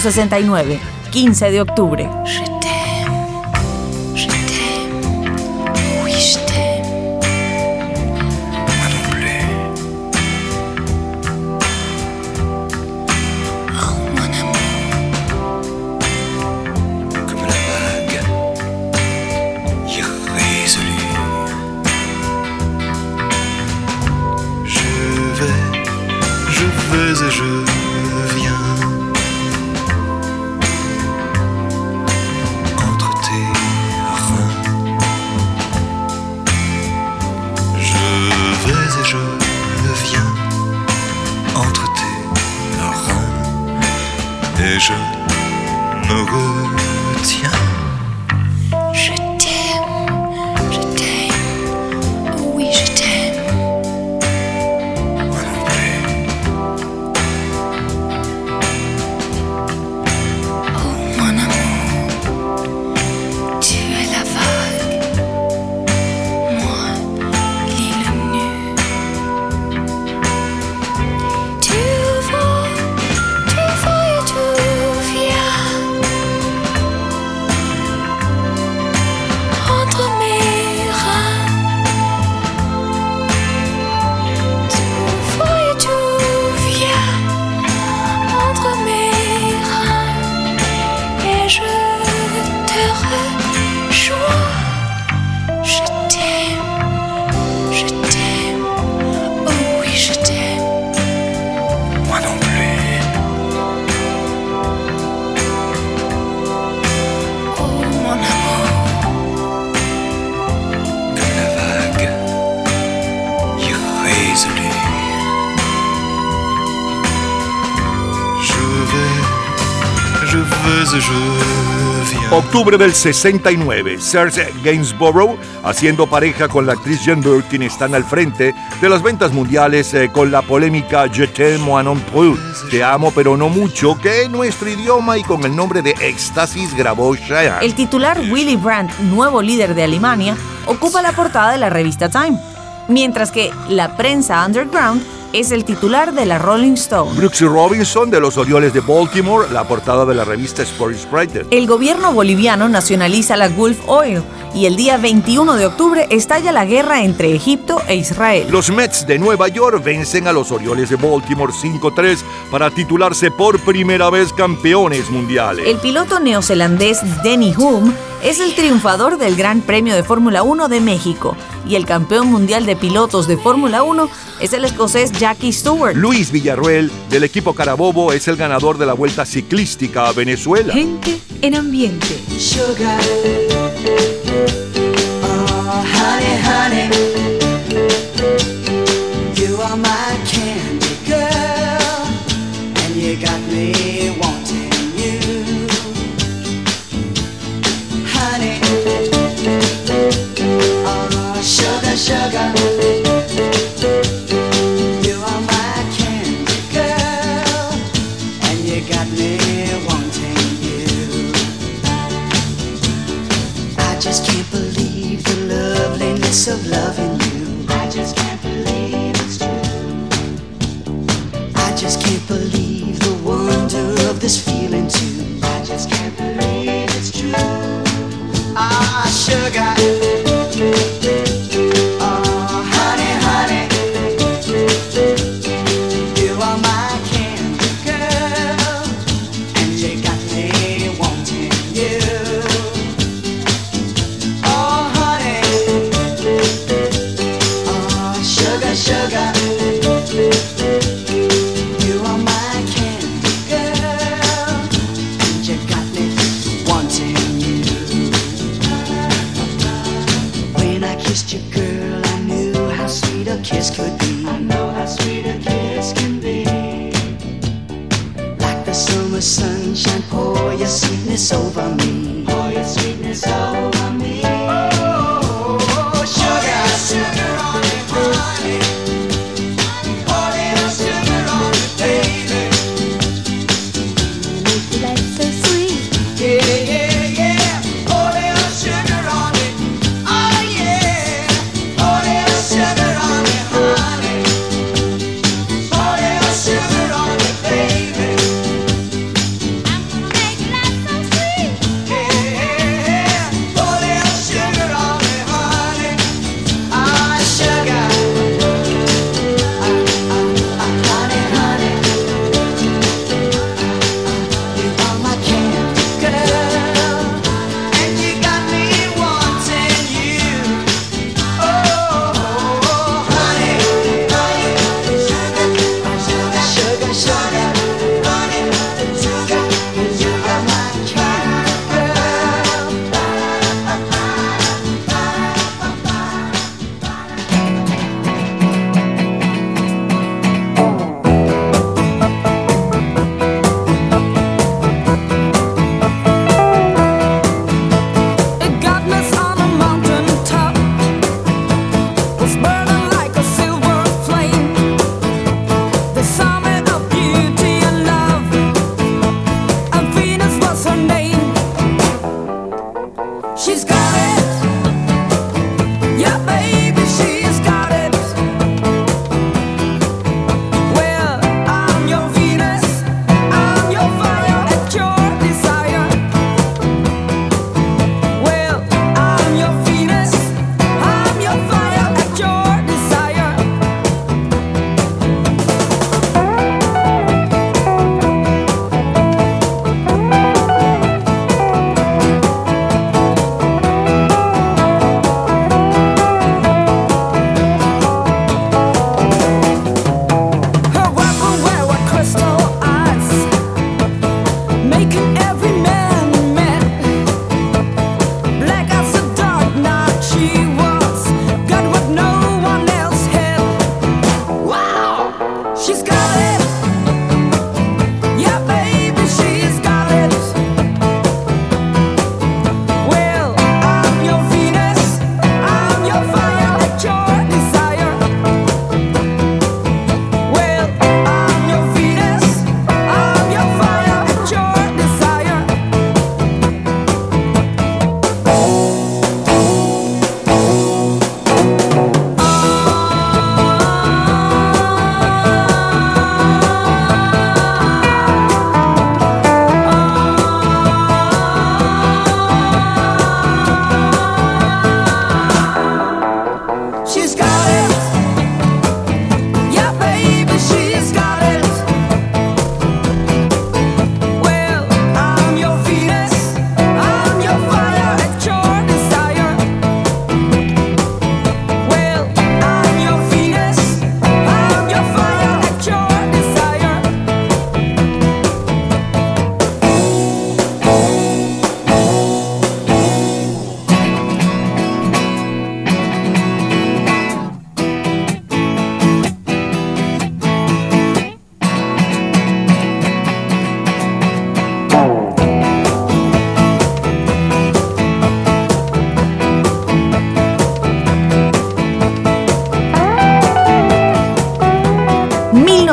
S3: 1969, 15 de octubre.
S5: Octubre del 69, Serge Gainsborough haciendo pareja con la actriz Jean Birkin están al frente de las ventas mundiales eh, con la polémica Je t'aime moi non plus, te amo pero no mucho, que en nuestro idioma y con el nombre de Éxtasis grabó Cheyenne.
S3: El titular Willy Brandt, nuevo líder de Alemania, ocupa la portada de la revista Time, mientras que la prensa underground es el titular de la Rolling Stone.
S5: Brooks y Robinson de los Orioles de Baltimore, la portada de la revista Sports Writer.
S3: El gobierno boliviano nacionaliza la Gulf Oil y el día 21 de octubre estalla la guerra entre Egipto e Israel.
S5: Los Mets de Nueva York vencen a los Orioles de Baltimore 5-3 para titularse por primera vez campeones mundiales.
S3: El piloto neozelandés Denny Hulme es el triunfador del Gran Premio de Fórmula 1 de México y el campeón mundial de pilotos de Fórmula 1 es el escocés Jackie Stewart.
S5: Luis Villarruel del equipo Carabobo es el ganador de la Vuelta Ciclística a Venezuela.
S1: Gente en ambiente.
S18: Sugar. Oh, honey, honey. Of loving you. I just can't believe it's true. I just can't believe the wonder of this feeling too. I just can't believe it's true. Ah, sugar.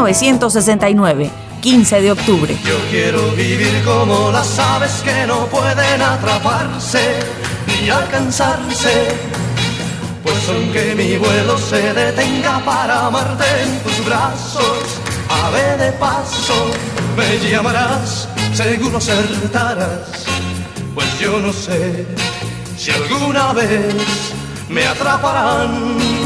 S3: 1969, 15 de octubre.
S37: Yo quiero vivir como las aves que no pueden atraparse ni alcanzarse. Pues aunque mi vuelo se detenga para amarte en tus brazos, ave de paso, me llamarás, seguro acertarás. Pues yo no sé si alguna vez me atraparán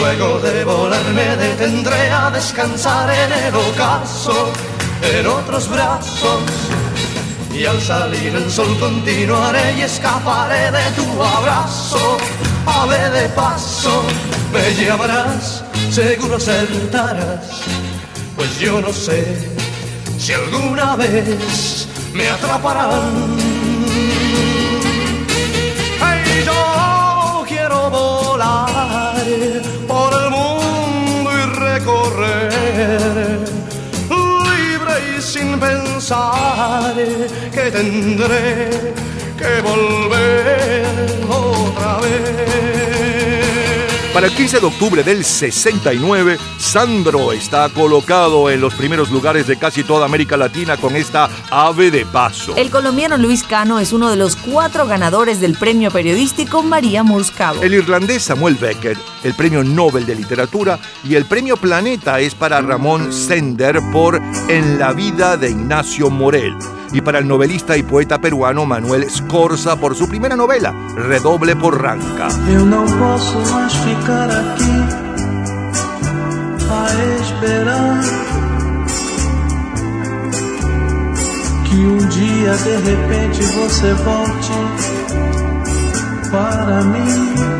S37: Luego de volar me detendré a descansar en el ocaso, en otros brazos. Y al salir el sol continuaré y escaparé de tu abrazo. Ave de paso, me llamarás, seguro acertarás. Pues yo no sé si alguna vez me atraparán
S36: pensar que tendré que volver otra vez.
S5: Para el 15 de octubre del 69, Sandro está colocado en los primeros lugares de casi toda América Latina con esta ave de paso.
S3: El colombiano Luis Cano es uno de los cuatro ganadores del premio periodístico María Murcado.
S5: El irlandés Samuel Becker, el premio Nobel de Literatura y el premio Planeta es para Ramón Sender por En la vida de Ignacio Morel. Y para el novelista y poeta peruano Manuel Scorza por su primera novela, Redoble por Ranca.
S12: Eu não posso mais ficar aqui a esperar que um dia de repente você volte para mim.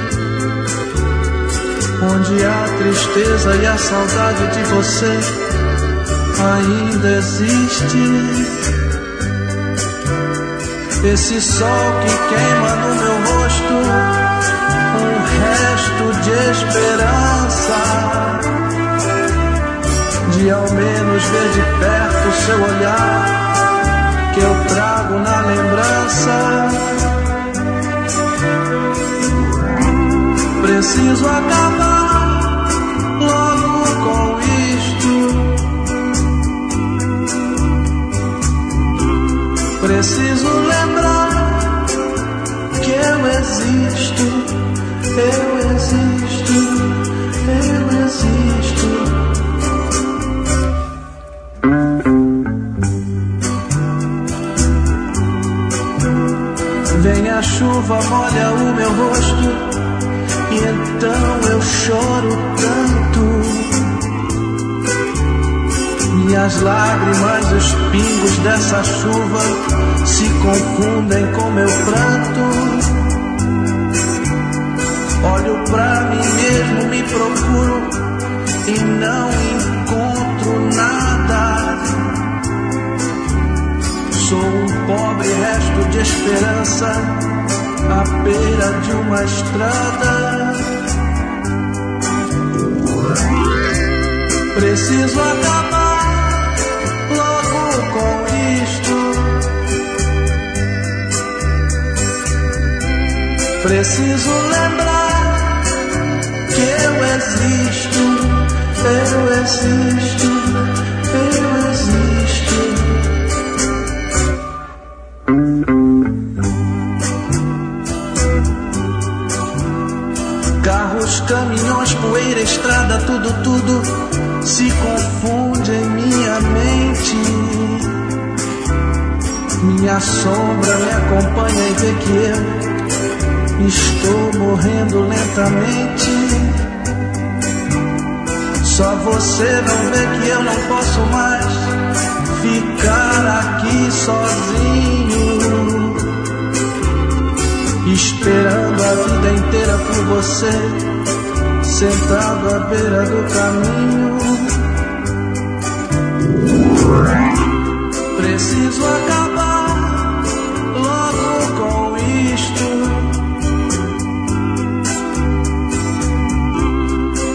S12: onde a tristeza e a saudade de você ainda existe. Esse sol que queima no meu rosto, um resto de esperança. De ao menos ver de perto seu olhar, que eu trago na lembrança. Preciso acabar logo com isto. Preciso lembrar que eu existo, eu existo, eu existo. Vem a chuva, molha o meu rosto, então eu choro tanto. Minhas lágrimas, os pingos dessa chuva se confundem com meu pranto. Olho pra mim mesmo, me procuro e não encontro nada. Sou um pobre resto de esperança à beira de uma estrada. Preciso acabar logo com isto. Preciso lembrar que eu existo, eu existo, sombra me acompanha e vê que eu estou morrendo lentamente. Só você não vê que eu não posso mais ficar aqui sozinho. Esperando a vida inteira por você, sentado à beira do caminho. Preciso acabar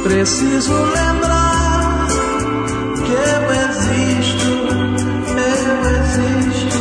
S12: Preciso lembrar que eu existo, eu existo,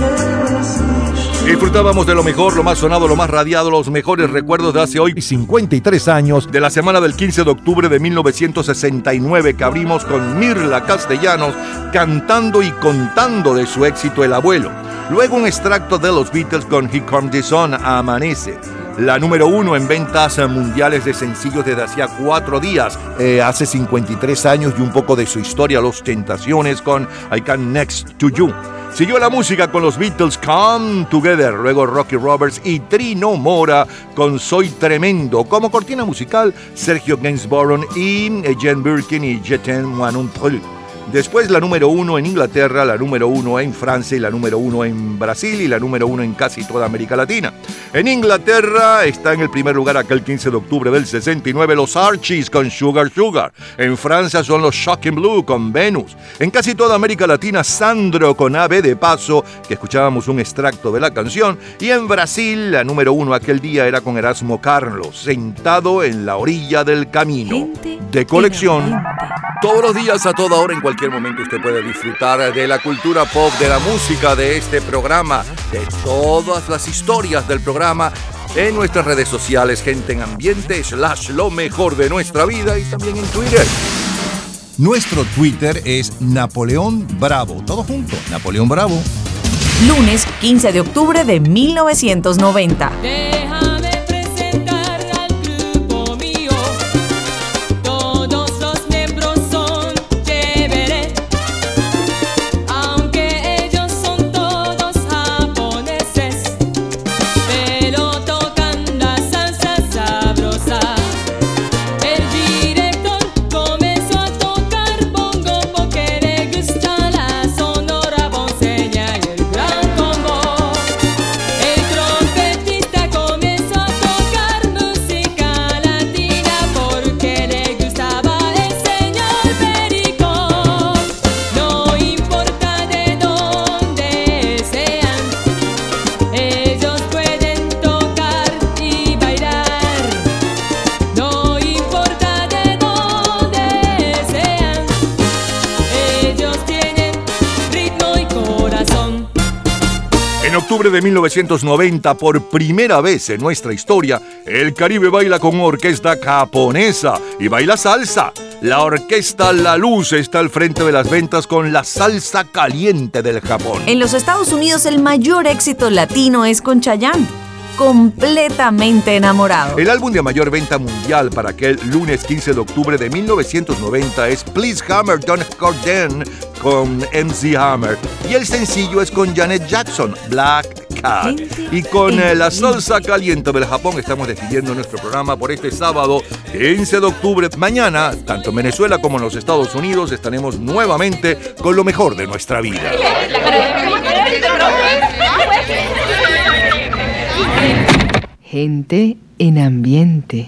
S12: eu existo.
S5: Disfrutábamos de lo mejor, lo más sonado, lo más radiado, los mejores recuerdos de hace hoy 53 años de la semana del 15 de octubre de 1969 que abrimos con Mirla Castellanos cantando y contando de su éxito El Abuelo. Luego un extracto de los Beatles con He Comes the Sun Amanece. La número uno en ventas mundiales de sencillos desde hacía cuatro días, eh, hace 53 años y un poco de su historia, Los Tentaciones con I Can Next to You. Siguió la música con los Beatles Come Together, luego Rocky Roberts y Trino Mora con Soy Tremendo. Como cortina musical, Sergio Gainsborough y Jen Birkin y Jeten Moinontreux. Después la número uno en Inglaterra, la número uno en Francia y la número uno en Brasil y la número uno en casi toda América Latina. En Inglaterra está en el primer lugar aquel 15 de octubre del 69 los Archies con Sugar Sugar. En Francia son los Shocking Blue con Venus. En casi toda América Latina Sandro con Ave de Paso, que escuchábamos un extracto de la canción. Y en Brasil la número uno aquel día era con Erasmo Carlos, sentado en la orilla del camino. De colección. Todos los días, a toda hora, en cualquier momento, usted puede disfrutar de la cultura pop, de la música, de este programa, de todas las historias del programa en nuestras redes sociales, gente en ambiente, slash lo mejor de nuestra vida y también en Twitter.
S38: Nuestro Twitter es Napoleón Bravo. Todo junto, Napoleón Bravo.
S3: Lunes 15 de octubre de 1990.
S39: Déjame
S5: octubre de 1990, por primera vez en nuestra historia, el Caribe baila con orquesta japonesa y baila salsa. La orquesta La Luz está al frente de las ventas con la salsa caliente del Japón.
S3: En los Estados Unidos el mayor éxito latino es con Chayanne. Completamente enamorado.
S5: El álbum de mayor venta mundial para aquel lunes 15 de octubre de 1990 es Please Hammer Don't Corden con MC Hammer y el sencillo es con Janet Jackson, Black Cat. Y con eh, la salsa caliente del Japón estamos despidiendo nuestro programa por este sábado 15 de octubre. Mañana, tanto en Venezuela como en los Estados Unidos, estaremos nuevamente con lo mejor de nuestra vida.
S1: Gente en ambiente.